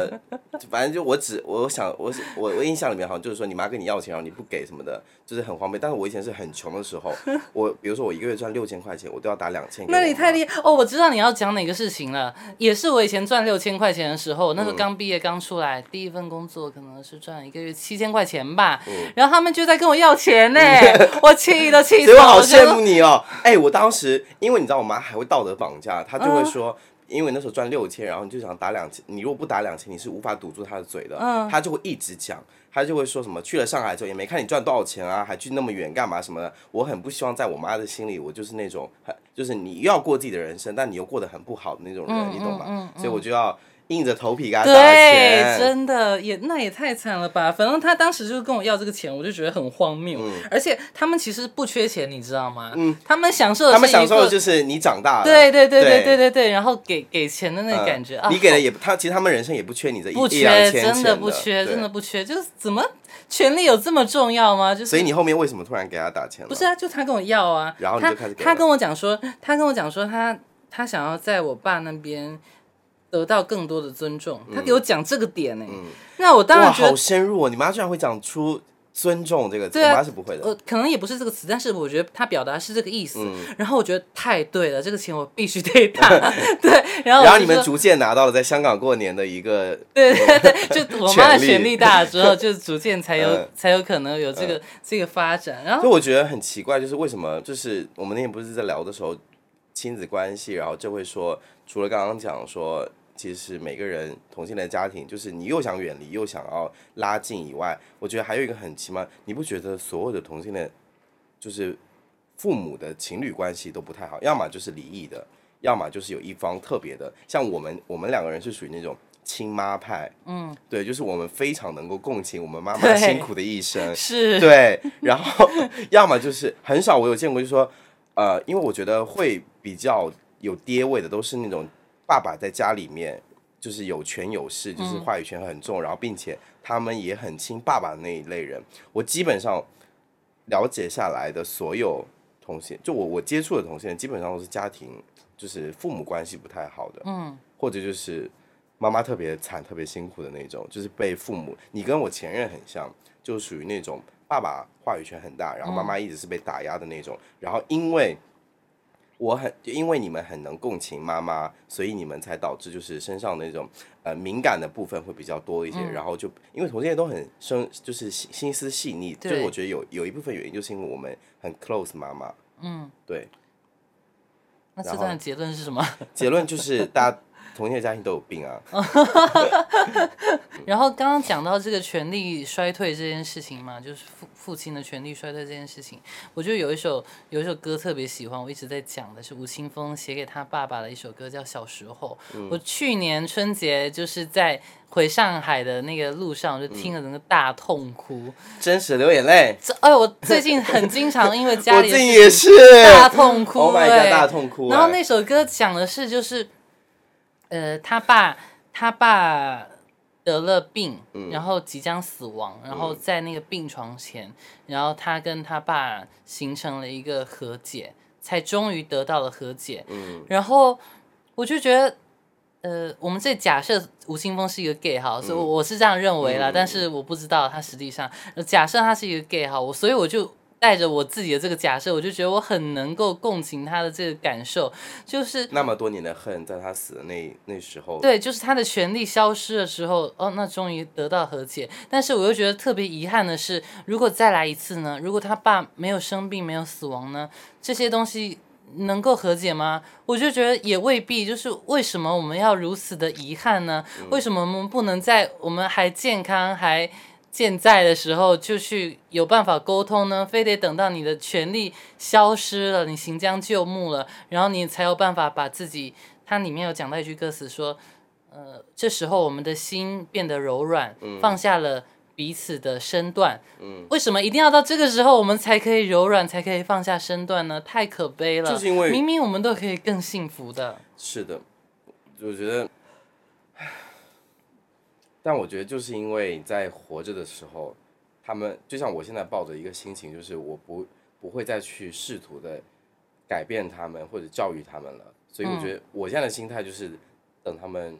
反正就我只我想我我我印象里面好像就是说你妈跟你要钱，然后你不给什么的，就是很荒谬。但是我以前是很穷的时候，我比如说我一个月赚六千块钱，我都要打两千。那你太厉害哦！我知道你要讲哪个事情了，也是我以前赚六千块钱的时候，那时候嗯刚毕业刚出来，第一份工作可能是赚一个月七千块钱吧，嗯然后他们就在跟我要钱呢，*laughs* 我气都气死所以我，好羡慕你哦！哎、我当时因为你知道我妈还会道德绑架，她就会说。因为那时候赚六千，然后你就想打两千，你如果不打两千，你是无法堵住她的嘴的。嗯她就会一直讲，她就会说什么去了上海之后也没看你赚多少钱啊，还去那么远干嘛什么的。我很不希望在我妈的心里，我就是那种很就是你又要过自己的人生，但你又过得很不好的那种人，嗯你懂吗？嗯嗯所以我就要硬着头皮给他打钱，真的也那也太惨了吧！反正他当时就是跟我要这个钱，我就觉得很荒谬。而且他们其实不缺钱，你知道吗？嗯，他们享受的，他们享受的就是你长大了。对对对对对对对。然后给给钱的那个感觉啊，你给的也他其实他们人生也不缺你这一不千，真的不缺，真的不缺。就是怎么权力有这么重要吗？就是所以你后面为什么突然给他打钱？不是啊，就他跟我要啊，然后就开始他跟我讲说，他跟我讲说他他想要在我爸那边。得到更多的尊重，他给我讲这个点呢、那我当然觉得。深入哦！你妈居然会讲出尊重这个词，啊我妈是不会的。呃，可能也不是这个词，但是我觉得他表达是这个意思。嗯然后我觉得太对了，这个钱我必须得打。*laughs* 对，然后然后你们逐渐拿到了在香港过年的一个，对对对，*laughs* 就我妈的权力大了之后，就逐渐才有、嗯才有可能有这个、这个发展。然后就我觉得很奇怪，就是为什么就是我们那天不是在聊的时候亲子关系，然后就会说，除了刚刚讲说其实每个人同性恋家庭，就是你又想远离又想要拉近以外，我觉得还有一个很奇妙，你不觉得所有的同性恋就是父母的情侣关系都不太好，要么就是离异的，要么就是有一方特别的，像我们我们两个人是属于那种亲妈派，嗯，对，就是我们非常能够共情我们妈妈辛苦的一生，*laughs* 是，对，然后 *laughs* 要么就是很少我有见过，就是说，呃，因为我觉得会比较有爹味的，都是那种爸爸在家里面就是有权有势，就是话语权很重，然后并且他们也很亲爸爸的那一类人。我基本上了解下来的所有同性，就我我接触的同性恋，基本上都是家庭就是父母关系不太好的，嗯，或者就是妈妈特别惨、特别辛苦的那种，就是被父母。你跟我前任很像，就属于那种爸爸话语权很大，然后妈妈一直是被打压的那种。然后因为我很，因为你们很能共情妈妈，所以你们才导致就是身上那种呃敏感的部分会比较多一些。然后就因为同性恋都很生，就是心心思细腻，就是我觉得有有一部分原因就是因为我们很 close 妈妈。嗯，对，那这段的结论是什么？结论就是大家同性的家庭都有病啊。*laughs* 然后刚刚讲到这个权力衰退这件事情嘛，就是父父亲的权力衰退这件事情，我就有一首有一首歌特别喜欢，我一直在讲的是吴青峰写给他爸爸的一首歌，叫《小时候》。我去年春节就是在回上海的那个路上，我就听了整个大痛哭。真实流眼泪，这哎，我最近很经常因为家里 *laughs* 也是大痛哭、Oh my 哎 god，大痛哭、然后哎那首歌讲的是，就是，呃，他爸他爸得了病，嗯然后即将死亡，然后在那个病床前，然后他跟他爸形成了一个和解，才终于得到了和解。嗯然后我就觉得。呃，我们这假设吴青峰是一个 gay 哈，所以我我是这样认为啦，嗯但是我不知道他实际上，呃假设他是一个 gay 哈，我所以我就带着我自己的这个假设，我就觉得我很能够共情他的这个感受，就是那么多年的恨，在他死的那那时候，对，就是他的权利消失的时候，哦，那终于得到和解。但是我又觉得特别遗憾的是，如果再来一次呢？如果他爸没有生病、没有死亡呢？这些东西能够和解吗？我就觉得也未必。就是为什么我们要如此的遗憾呢？为什么我们不能在我们还健康还健在的时候就去有办法沟通呢？非得等到你的权利消失了，你行将就木了，然后你才有办法把自己。它里面有讲到一句歌词说，呃，这时候我们的心变得柔软，放下了彼此的身段。嗯，为什么一定要到这个时候我们才可以柔软，才可以放下身段呢？太可悲了。就是因为明明我们都可以更幸福的。是的，我觉得，唉但我觉得就是因为在活着的时候，他们就像我现在抱着一个心情，就是我不不会再去试图的改变他们或者教育他们了，所以我觉得我现在的心态就是等他们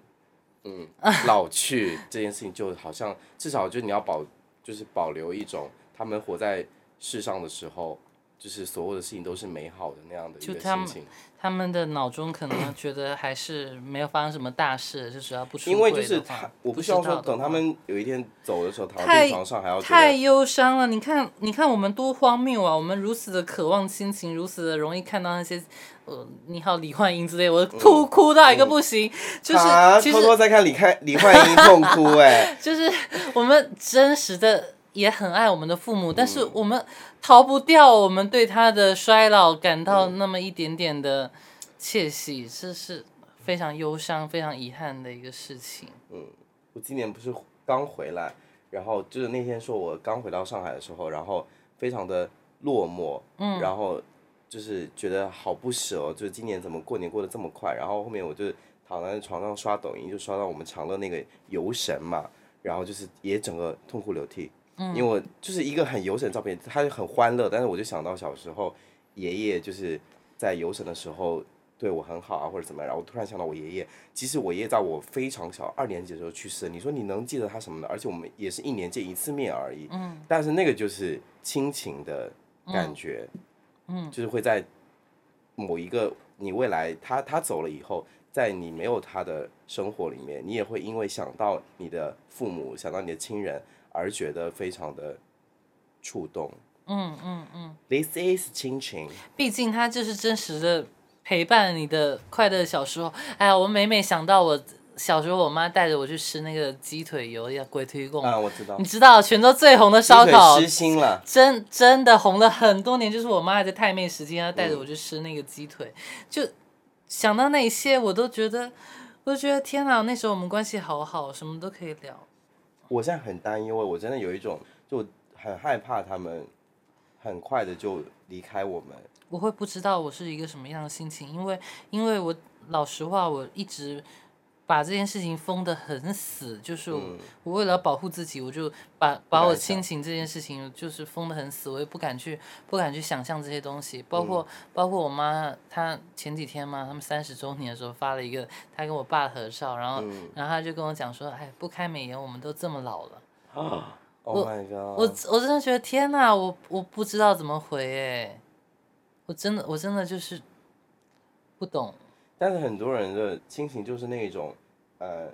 嗯老去这件事情，就好像至少就你要保就是保留一种他们活在世上的时候。就是所有的事情都是美好的那样的一个心情，他们的脑中可能觉得还是没有发生什么大事，就只要不出因为就是他，我不希望说等他们有一天走的时候躺在病床上还要太忧伤了！你看，你看我们多荒谬啊！我们如此的渴望亲情，如此的容易看到那些呃，你好李焕英之类，我哭哭到一个不行。就是其实偷偷在看李看李焕英痛哭 *laughs* 哎、就是我们真实的也很爱我们的父母，但嗯是我们逃不掉我们对他的衰老感到那么一点点的窃喜，这是非常忧伤、非常遗憾的一个事情。嗯我今年不是刚回来，然后就是那天说我刚回到上海的时候，然后非常的落寞，嗯，然后就是觉得好不舍哦，就是今年怎么过年过得这么快，然后后面我就躺在床上刷抖音，就刷到我们长乐那个游神嘛，然后就是也整个痛哭流涕，嗯，因为我就是一个很游神的照片，他就很欢乐，但是我就想到小时候爷爷就是在游神的时候。对我很好啊，或者怎么样，然后我突然想到我爷爷，其实我爷爷在我非常小二年级的时候去世了。你说你能记得他什么呢？而且我们也是一年见一次面而已。嗯。但是那个就是亲情的感觉，嗯，就是会在某一个你未来他他走了以后，在你没有他的生活里面，你也会因为想到你的父母，想到你的亲人，而觉得非常的触动。嗯嗯嗯，This is 亲情。毕竟他就是真实的陪伴你的快乐小时候。哎呀，我每每想到我小时候我妈带着我去吃那个鸡腿油，要鬼推贡，啊，我知道你，知道泉州最红的烧烤失心了，真真的红了很多年，就是我妈还在太妹时期，她带着我去吃那个鸡腿，就想到那些，我都觉得，我就觉得天哪，那时候我们关系好好，什么都可以聊。我现在很担忧，我真的有一种就很害怕他们很快的就离开我们。我会不知道我是一个什么样的心情，因为因为我老实话，我一直把这件事情封得很死，就是我,、嗯我为了保护自己，我就把把我亲情这件事情就是封得很死，我也不敢去不敢去想象这些东西，包括、嗯包括我妈，她前几天嘛，他们三十周年的时候发了一个她跟我爸的合照，然后、嗯然后她就跟我讲说，哎，不开美颜，我们都这么老了。啊，Oh my god！我我真的觉得天哪，我我不知道怎么回哎，我真的我真的就是不懂。但是很多人的亲情就是那种，呃，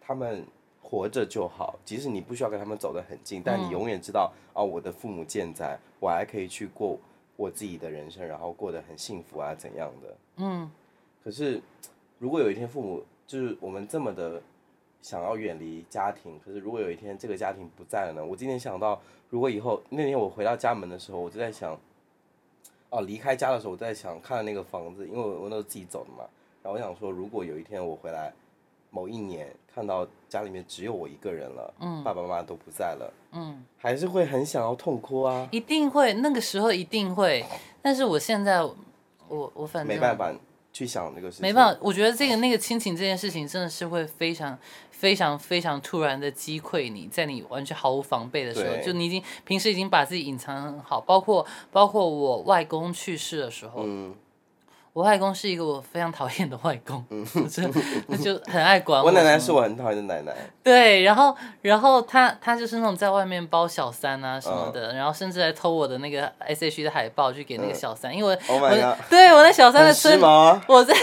他们活着就好，即使你不需要跟他们走得很近，但你嗯永远知道，哦，我的父母健在，我还可以去过我自己的人生，然后过得很幸福啊，怎样的？嗯，可是，如果有一天父母就是我们这么的想要远离家庭，可是如果有一天这个家庭不在了呢？我今天想到，如果以后那天我回到家门的时候，我就在想，哦，离开家的时候，我在想看那个房子，因为我我那时候自己走的嘛，然后我想说，如果有一天我回来，某一年看到家里面只有我一个人了，嗯。爸爸妈妈都不在了，嗯，还是会很想要痛哭啊，一定会，那个时候一定会。但是我现在，我我反正没办，法去想那个事情，没办法。我觉得这个那个亲情这件事情真的是会非常非常非常突然的击溃你，在你完全毫无防备的时候，就你已经平时已经把自己隐藏很好，包括包括我外公去世的时候，嗯，我外公是一个我非常讨厌的外公，就他就很爱管我我奶奶是我很讨厌的奶奶，对，然后然后他他就是那种在外面包小三啊什嗯么的，然后甚至还偷我的那个 S H E 的海报去给那个小三，因为 Oh 我对我那小三的很村。我在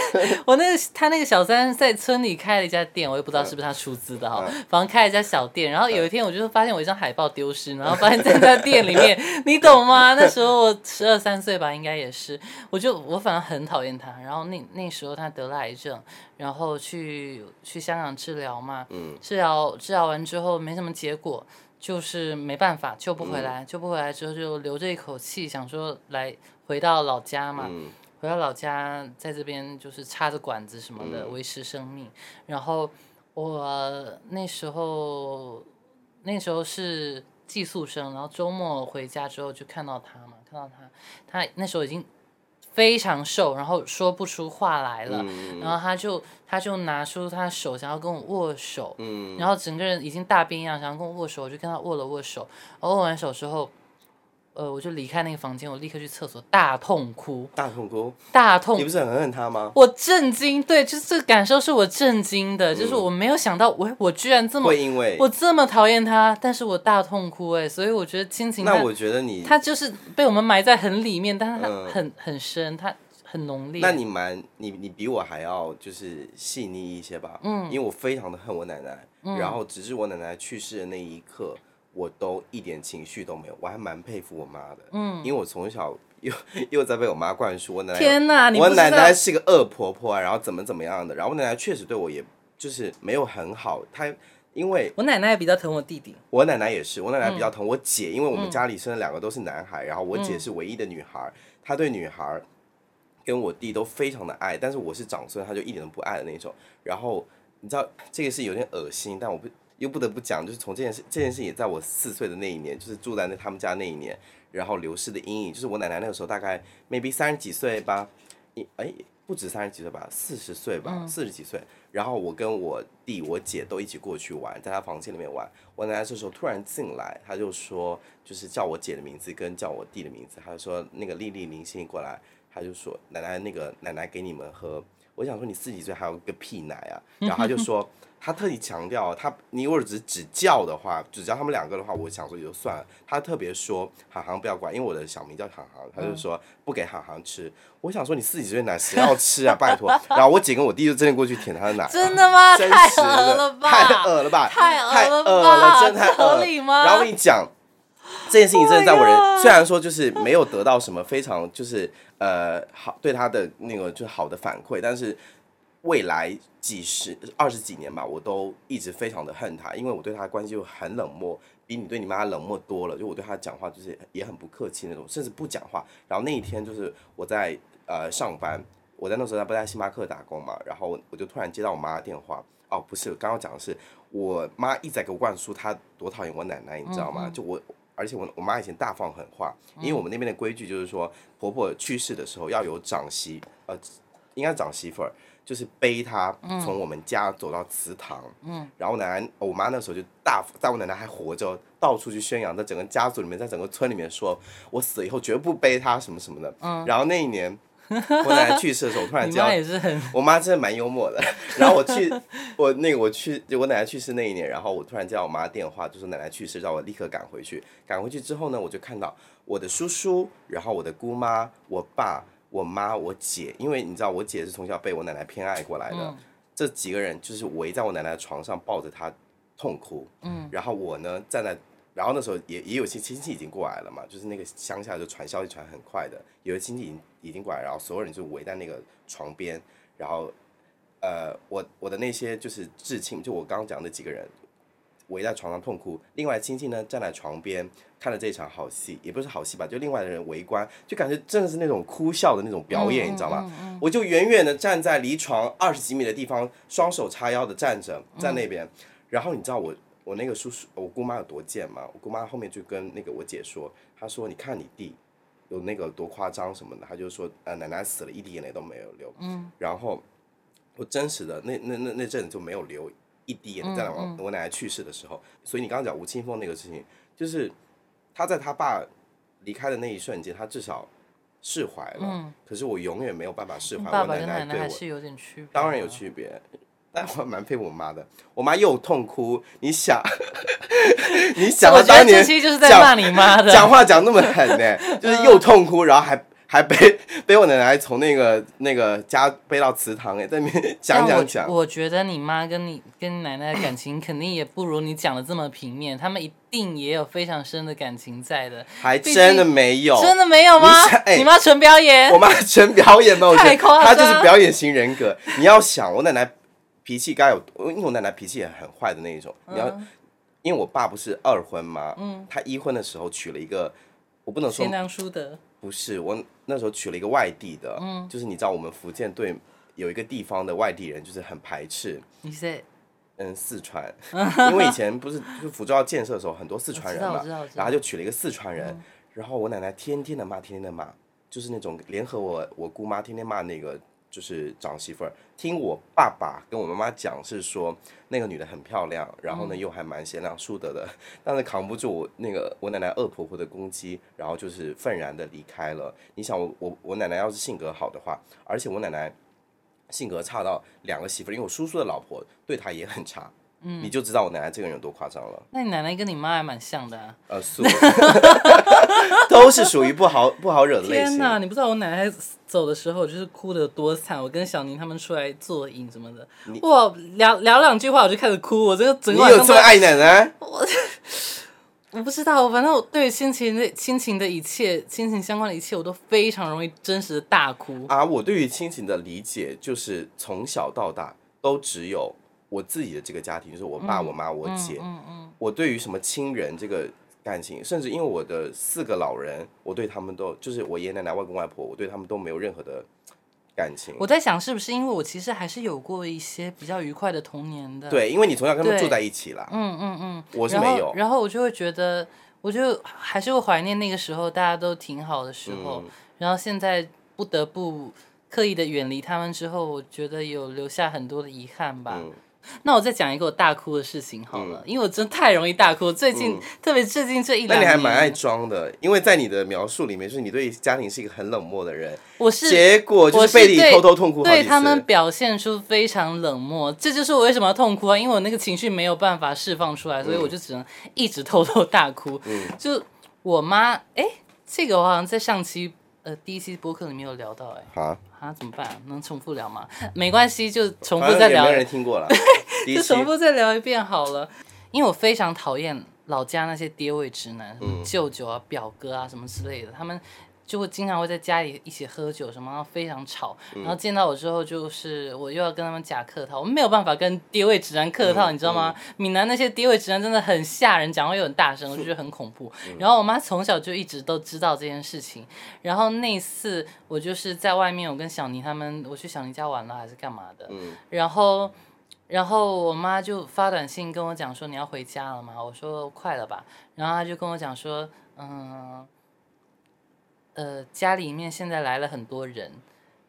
我那个他那个小三在村里开了一家店，我也不知道是不是他出资的哈，嗯反正开了一家小店。然后有一天我就发现我一张海报丢失，然后发现在那家店里面，*laughs* 你懂吗？那时候我十二三岁吧，应该也是，我就我反正很讨厌他。然后那那时候他得了癌症，然后去去香港治疗嘛，嗯治疗治疗完之后没什么结果。就是没办法救不回嗯来，救不回来之后就留着一口气，想说来回到老家嘛，嗯回到老家，在这边就是插着管子什么的嗯维持生命。然后我那时候那时候是寄宿生，然后周末回家之后就看到他嘛，看到他，他那时候已经非常瘦，然后说不出话来了。嗯然后他就他就拿出他的手，想要跟我握手，嗯，然后整个人已经大变样，想要跟我握手，我就跟他握了握手。然后握完手之后，呃，我就离开那个房间，我立刻去厕所大痛哭，大痛哭，大痛你不是很恨他吗？我震惊，对，就是这个感受是我震惊的，就是我没有想到，我我居然这么会因为我这么讨厌他，但是我大痛哭哎，所以我觉得亲情那我觉得你，他就是被我们埋在很里面，但是它嗯很、很深，他很浓烈。那你蛮你你比我还要就是细腻一些吧？嗯，因为我非常的恨我奶奶，嗯然后直至我奶奶去世的那一刻，我都一点情绪都没有，我还蛮佩服我妈的，嗯，因为我从小又 *laughs* 又在被我妈灌输我奶奶天哪，你我奶奶是个恶婆婆啊，然后怎么怎么样的，然后我奶奶确实对我也就是没有很好，她因为我奶奶也比较疼我弟弟，我奶奶也是，我奶奶嗯。比较疼我姐，因为我们家里生了两个都是男孩，然后我姐是唯一的女孩，她对女孩跟我弟都非常的爱，但是我是长孙，她就一点都不爱的那种。然后你知道这个是有点恶心，但我不又不得不讲，就是从这件事这件事也在我四岁的那一年，就是住在那他们家那一年，然后流失的阴影，就是我奶奶那个时候大概 maybe 三十几岁吧，一哎不止三十几岁吧，四十岁吧，四十几岁。然后我跟我弟、我姐都一起过去玩，在她房间里面玩。我奶奶这时候突然进来，她就说，就是叫我姐的名字跟叫我弟的名字，她就说那个丽丽、林心过来，她就说奶奶那个奶奶给你们喝。我想说你四十几岁还有个屁奶啊，然后她就说。她特地强调，他你如果只只叫的话，只叫他们两个的话，我想说也就算了。他特别说航航不要管，因为我的小名叫航航，他就说不给航航吃。*laughs* *laughs* 我想说你四十几岁奶谁要吃啊，拜托。*laughs* 然后我姐跟我弟就真的过去舔他的奶啊，真的吗？真太恶了吧！太恶了吧，太恶太了真的太这恶了吗然后我跟你讲，这件事情真的在我 Oh 人虽然说就是没有得到什么非常就是呃好对他的那个就是好的反馈，但是未来几十二十几年吧，我都一直非常的恨他，因为我对他的关系就很冷漠，比你对你妈冷漠多了。就我对他讲话就是也很不客气那种，甚至不讲话。然后那一天就是我在呃上班，我在那时候在不在星巴克打工嘛，然后我就突然接到我妈的电话。哦，不是，刚刚讲的是我妈一直在给我灌输她多讨厌我奶奶，你知道吗？就我，而且我我妈以前大放狠话，因为我们那边的规矩就是说，婆婆去世的时候要有长媳，呃，应该长媳妇儿，就是背他从我们家走到祠堂，嗯，然后我奶奶，我妈那时候就大，在我奶奶还活着，到处去宣扬，在整个家族里面，在整个村里面说，我死了以后绝不背他什么什么的，嗯，然后那一年。我奶奶去世的时候，我突然 *laughs* 道，也是很，我妈真的蛮幽默的。*laughs* 然后我去，我那个我去，我奶奶去世那一年，然后我突然接到我妈电话，就说奶奶去世，让我立刻赶回去。赶回去之后呢，我就看到我的叔叔，然后我的姑妈、我爸、我妈、我姐，因为你知道我姐是从小被我奶奶偏爱过来的，这几个人就是围在我奶奶的床上抱着她痛哭。嗯，然后我呢站在。然后那时候也也有些亲戚已经过来了嘛，就是那个乡下就传消息传很快的，有的亲戚已经已经过来，然后所有人就围在那个床边，然后呃我我的那些就是至亲，就我刚刚讲的几个人围在床上痛哭，另外亲戚呢站在床边看了这场好戏，也不是好戏吧，就另外的人围观，就感觉真的是那种哭笑的那种表演，你知道吗？我就远远的站在离床二十几米的地方，双手叉腰的站着在那边，然后你知道我。我那个叔叔，我姑妈有多贱吗？我姑妈后面就跟那个我姐说，她说：“你看你弟有那个多夸张什么的。”她就说：“呃，奶奶死了，一滴眼泪都没有流。”嗯。然后我真实的那那那那阵就没有流一滴眼泪，在我我奶奶去世的时候。所以你刚刚讲吴青峰那个事情，就是他在他爸离开的那一瞬间，他至少释怀了。嗯。可是我永远没有办法释怀。爸爸跟奶奶还是有点区别。当然有区别。但我蛮佩服我妈的，我妈又痛哭。你想，*laughs* 你想到当年就是在骂你妈的，讲话讲那么狠呢，就是又痛哭，然后还还背背 *laughs* 我奶奶从那个那个家背到祠堂哎，在那边 *laughs* 讲讲讲。我觉得你妈跟你跟奶奶的感情肯定也不如你讲的这么平面，他们一定也有非常深的感情在的。还真的没有，真的没有吗？你妈纯表演，我妈纯表演吗？我觉得，她就是表演型人格。你要想，我奶奶。脾气该有，因为我奶奶脾气也很坏的那一种。你要，因为我爸不是二婚吗？嗯，他一婚的时候娶了一个，我不能说。贤良淑德。不是，我那时候娶了一个外地的，嗯，就是你知道我们福建对有一个地方的外地人就是很排斥。你是？嗯，四川，因为以前不是就福州要建设的时候很多四川人嘛，然后就娶了一个四川人，然后我奶奶天天的骂，天天的骂，就是那种联合我我姑妈天天骂那个。就是长媳妇儿，听我爸爸跟我妈妈讲是说那个女的很漂亮，然后呢又还蛮贤良淑德的，*laughs* 但是扛不住我那个我奶奶恶婆婆的攻击，然后就是愤然的离开了。你想我我我奶奶要是性格好的话，而且我奶奶性格差到两个媳妇儿，因为我叔叔的老婆对她也很差。你就知道我奶奶这个人有多夸张了。那你奶奶跟你妈还蛮像的。呃，素，*laughs* 都是属于不好不好惹的类型。天哪，你不知道我奶奶走的时候就是哭的多惨，我跟小宁他们出来做影什么的，哇，聊聊两句话我就开始哭，我真的整个晚上。你有这么爱奶奶？我 *laughs* 我不知道，反正我对亲情的亲情的一切，亲情相关的一切，我都非常容易真实的大哭。啊，我对于亲情的理解就是从小到大都只有。我自己的这个家庭就是我爸、我妈、我姐。嗯嗯。我对于什么亲人这个感情，甚至因为我的四个老人，我对他们都就是我爷爷奶奶、外公外婆，我对他们都没有任何的感情。我在想，是不是因为我其实还是有过一些比较愉快的童年的？对，因为你从小跟他们住在一起了。嗯嗯嗯。我是没有。然后我就会觉得，我就还是会怀念那个时候大家都挺好的时候。然后现在不得不刻意的远离他们之后，我觉得有留下很多的遗憾吧。*laughs* 那我再讲一个我大哭的事情好了，因为我真的太容易大哭。最近特别最近这一两年，那你还蛮爱装的，因为在你的描述里面，就是你对家庭是一个很冷漠的人。我是结果就是背地里偷偷痛哭，对他们表现出非常冷漠，这就是我为什么要痛哭啊！因为我那个情绪没有办法释放出来，所以我就只能一直偷偷大哭。就我妈，哎，这个我好像在上期。呃，第一期播客里面有聊到，哎，好啊，怎么办？能重复聊吗？*laughs* 没关系，就重复再聊。没人听过了，*laughs* 就重复再聊一遍好了。因为我非常讨厌老家那些爹味直男，舅舅啊、表哥啊什么之类的，他们。就会经常会在家里一起喝酒什么，然后非常吵。嗯然后见到我之后，就是我又要跟他们假客套，我们没有办法跟爹味直男客套，嗯你知道吗？闽南那些爹味直男真的很吓人，讲话又很大声，我就觉得很恐怖。嗯然后我妈从小就一直都知道这件事情。然后那次我就是在外面，我跟小妮他们，我去小妮家玩了还是干嘛的，嗯然后。然后我妈就发短信跟我讲说你要回家了吗？我说快了吧。然后她就跟我讲说，嗯，呃，家里面现在来了很多人，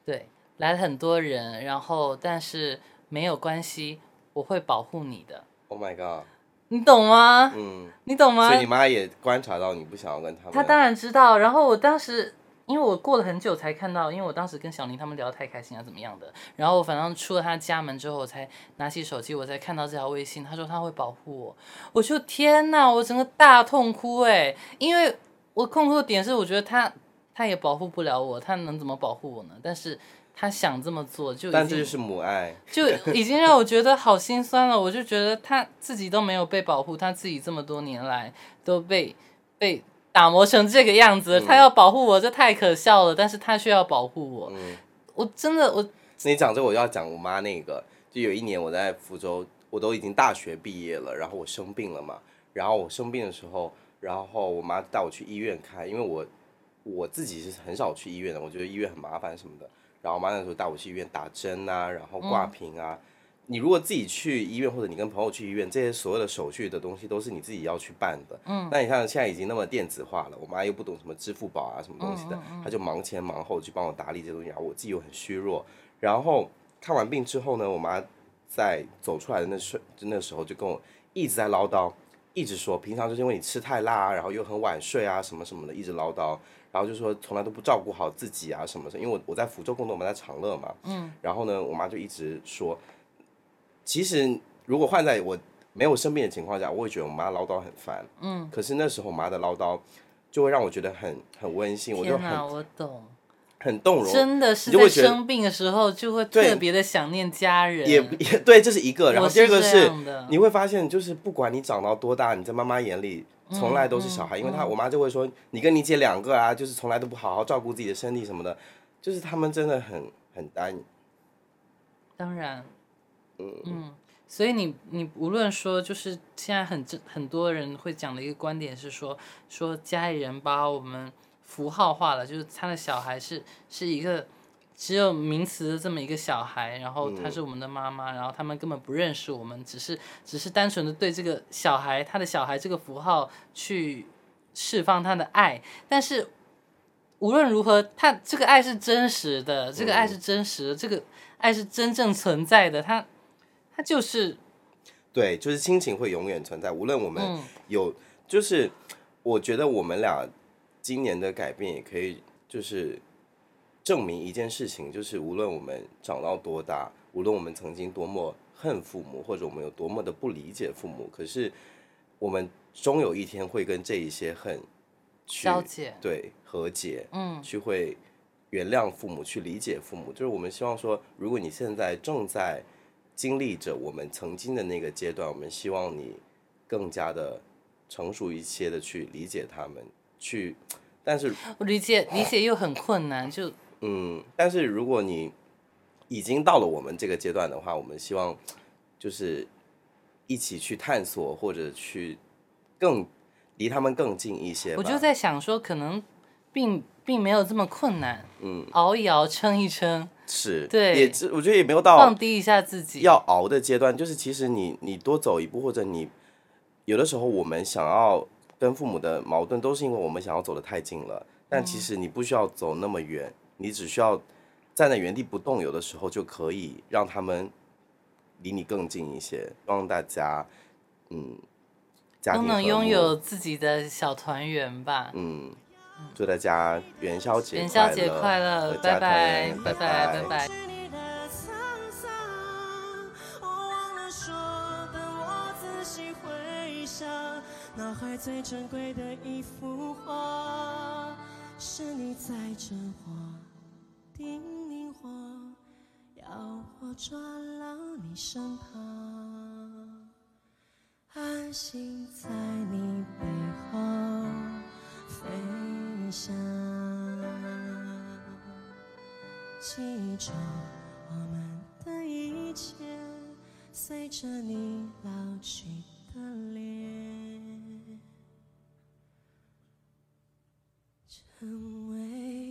对，来了很多人，然后但是没有关系，我会保护你的，，Oh my god，你懂吗？嗯，你懂吗所以？你妈也观察到你不想要跟他们，她当然知道。然后我当时，因为我过了很久才看到，因为我当时跟小林他们聊得太开心啊，怎么样的。然后我反正出了他家门之后，我才拿起手机，我才看到这条微信。他说他会保护我，我就天哪，我整个大痛哭哎！因为我痛哭的点是，我觉得他他也保护不了我，他能怎么保护我呢？但是他想这么做，就但这就是母爱，就已经让我觉得好心酸了。我就觉得他自己都没有被保护，他自己这么多年来都被被打磨成这个样子，他要保护我，这太可笑了。但是他却要保护我，嗯。我真的我你讲这个我要讲我妈那个，就有一年我在福州，我都已经大学毕业了，然后我生病了嘛，然后我生病的时候，然后我妈带我去医院看，因为我我自己是很少去医院的，我觉得医院很麻烦什么的，然后我妈那时候带我去医院打针啊，然后挂瓶啊。你如果自己去医院，或者你跟朋友去医院，这些所有的手续的东西都是你自己要去办的。嗯，那你像现在已经那么电子化了，我妈又不懂什么支付宝啊什么东西的，她就忙前忙后去帮我打理这些东西，然后我自己又很虚弱。然后看完病之后呢，我妈在走出来的那时那时候就跟我一直在唠叨，一直说平常就是因为你吃太辣啊，然后又很晚睡啊什么什么的，一直唠叨。然后就说从来都不照顾好自己啊什么的，因为我我在福州工作，我们在长乐嘛，嗯，然后呢，我妈就一直说，其实如果换在我没有生病的情况下，我会觉得我妈唠叨很烦，嗯，可是那时候我妈的唠叨就会让我觉得很很温馨，我就很我懂，很动容，真的是在生病的时候就会特别的想念家人，也也对，这是一个。然后第二个是你会发现，就是不管你长到多大，你在妈妈眼里从来都是小孩，因为他我妈就会说，你跟你姐两个啊，就是从来都不好好照顾自己的身体什么的，就是他们真的很很单。当然，嗯，所以你你无论说，就是现在很正很多人会讲的一个观点是说，说家里人把我们符号化了，就是他的小孩是是一个只有名词的这么一个小孩，然后他是我们的妈妈，然后他们根本不认识我们，只是只是单纯的对这个小孩他的小孩这个符号去释放他的爱，但是。无论如何，他这个爱是真实的，这个爱是真实的，这个爱是真正存在的，他他就是对，就是亲情会永远存在，无论我们嗯有，就是我觉得我们俩今年的改变也可以，就是证明一件事情，就是无论我们长到多大，无论我们曾经多么恨父母，或者我们有多么的不理解父母，可是我们终有一天会跟这一些恨去消解对和解，嗯去会原谅父母，去理解父母。就是我们希望说，如果你现在正在经历着我们曾经的那个阶段，我们希望你更加的成熟一些的去理解他们，去。但是，我理解理解又很困难，就嗯，但是如果你已经到了我们这个阶段的话，我们希望就是一起去探索，或者去更离他们更近一些。我就在想说，可能并并没有这么困难，嗯，熬一熬，撑一撑，是，对也我觉得也没有到放低一下自己，要熬的阶段，就是其实你你多走一步，或者你有的时候我们想要跟父母的矛盾，都是因为我们想要走得太近了。但其实你不需要走那么远，你只需要站在原地不动，有的时候就可以让他们离你更近一些。让大家，嗯，家都能拥有自己的小团圆吧。嗯，祝大家元宵节元宵节快乐，拜拜圆，拜拜，拜拜。是你的沧桑，我忘了说，等我仔细回想，脑海最珍贵的一幅画，是你载着我，叮咛我，要我抓牢你身旁，安心在你背后飞翔。记着我们的一切，随着你老去的脸。成为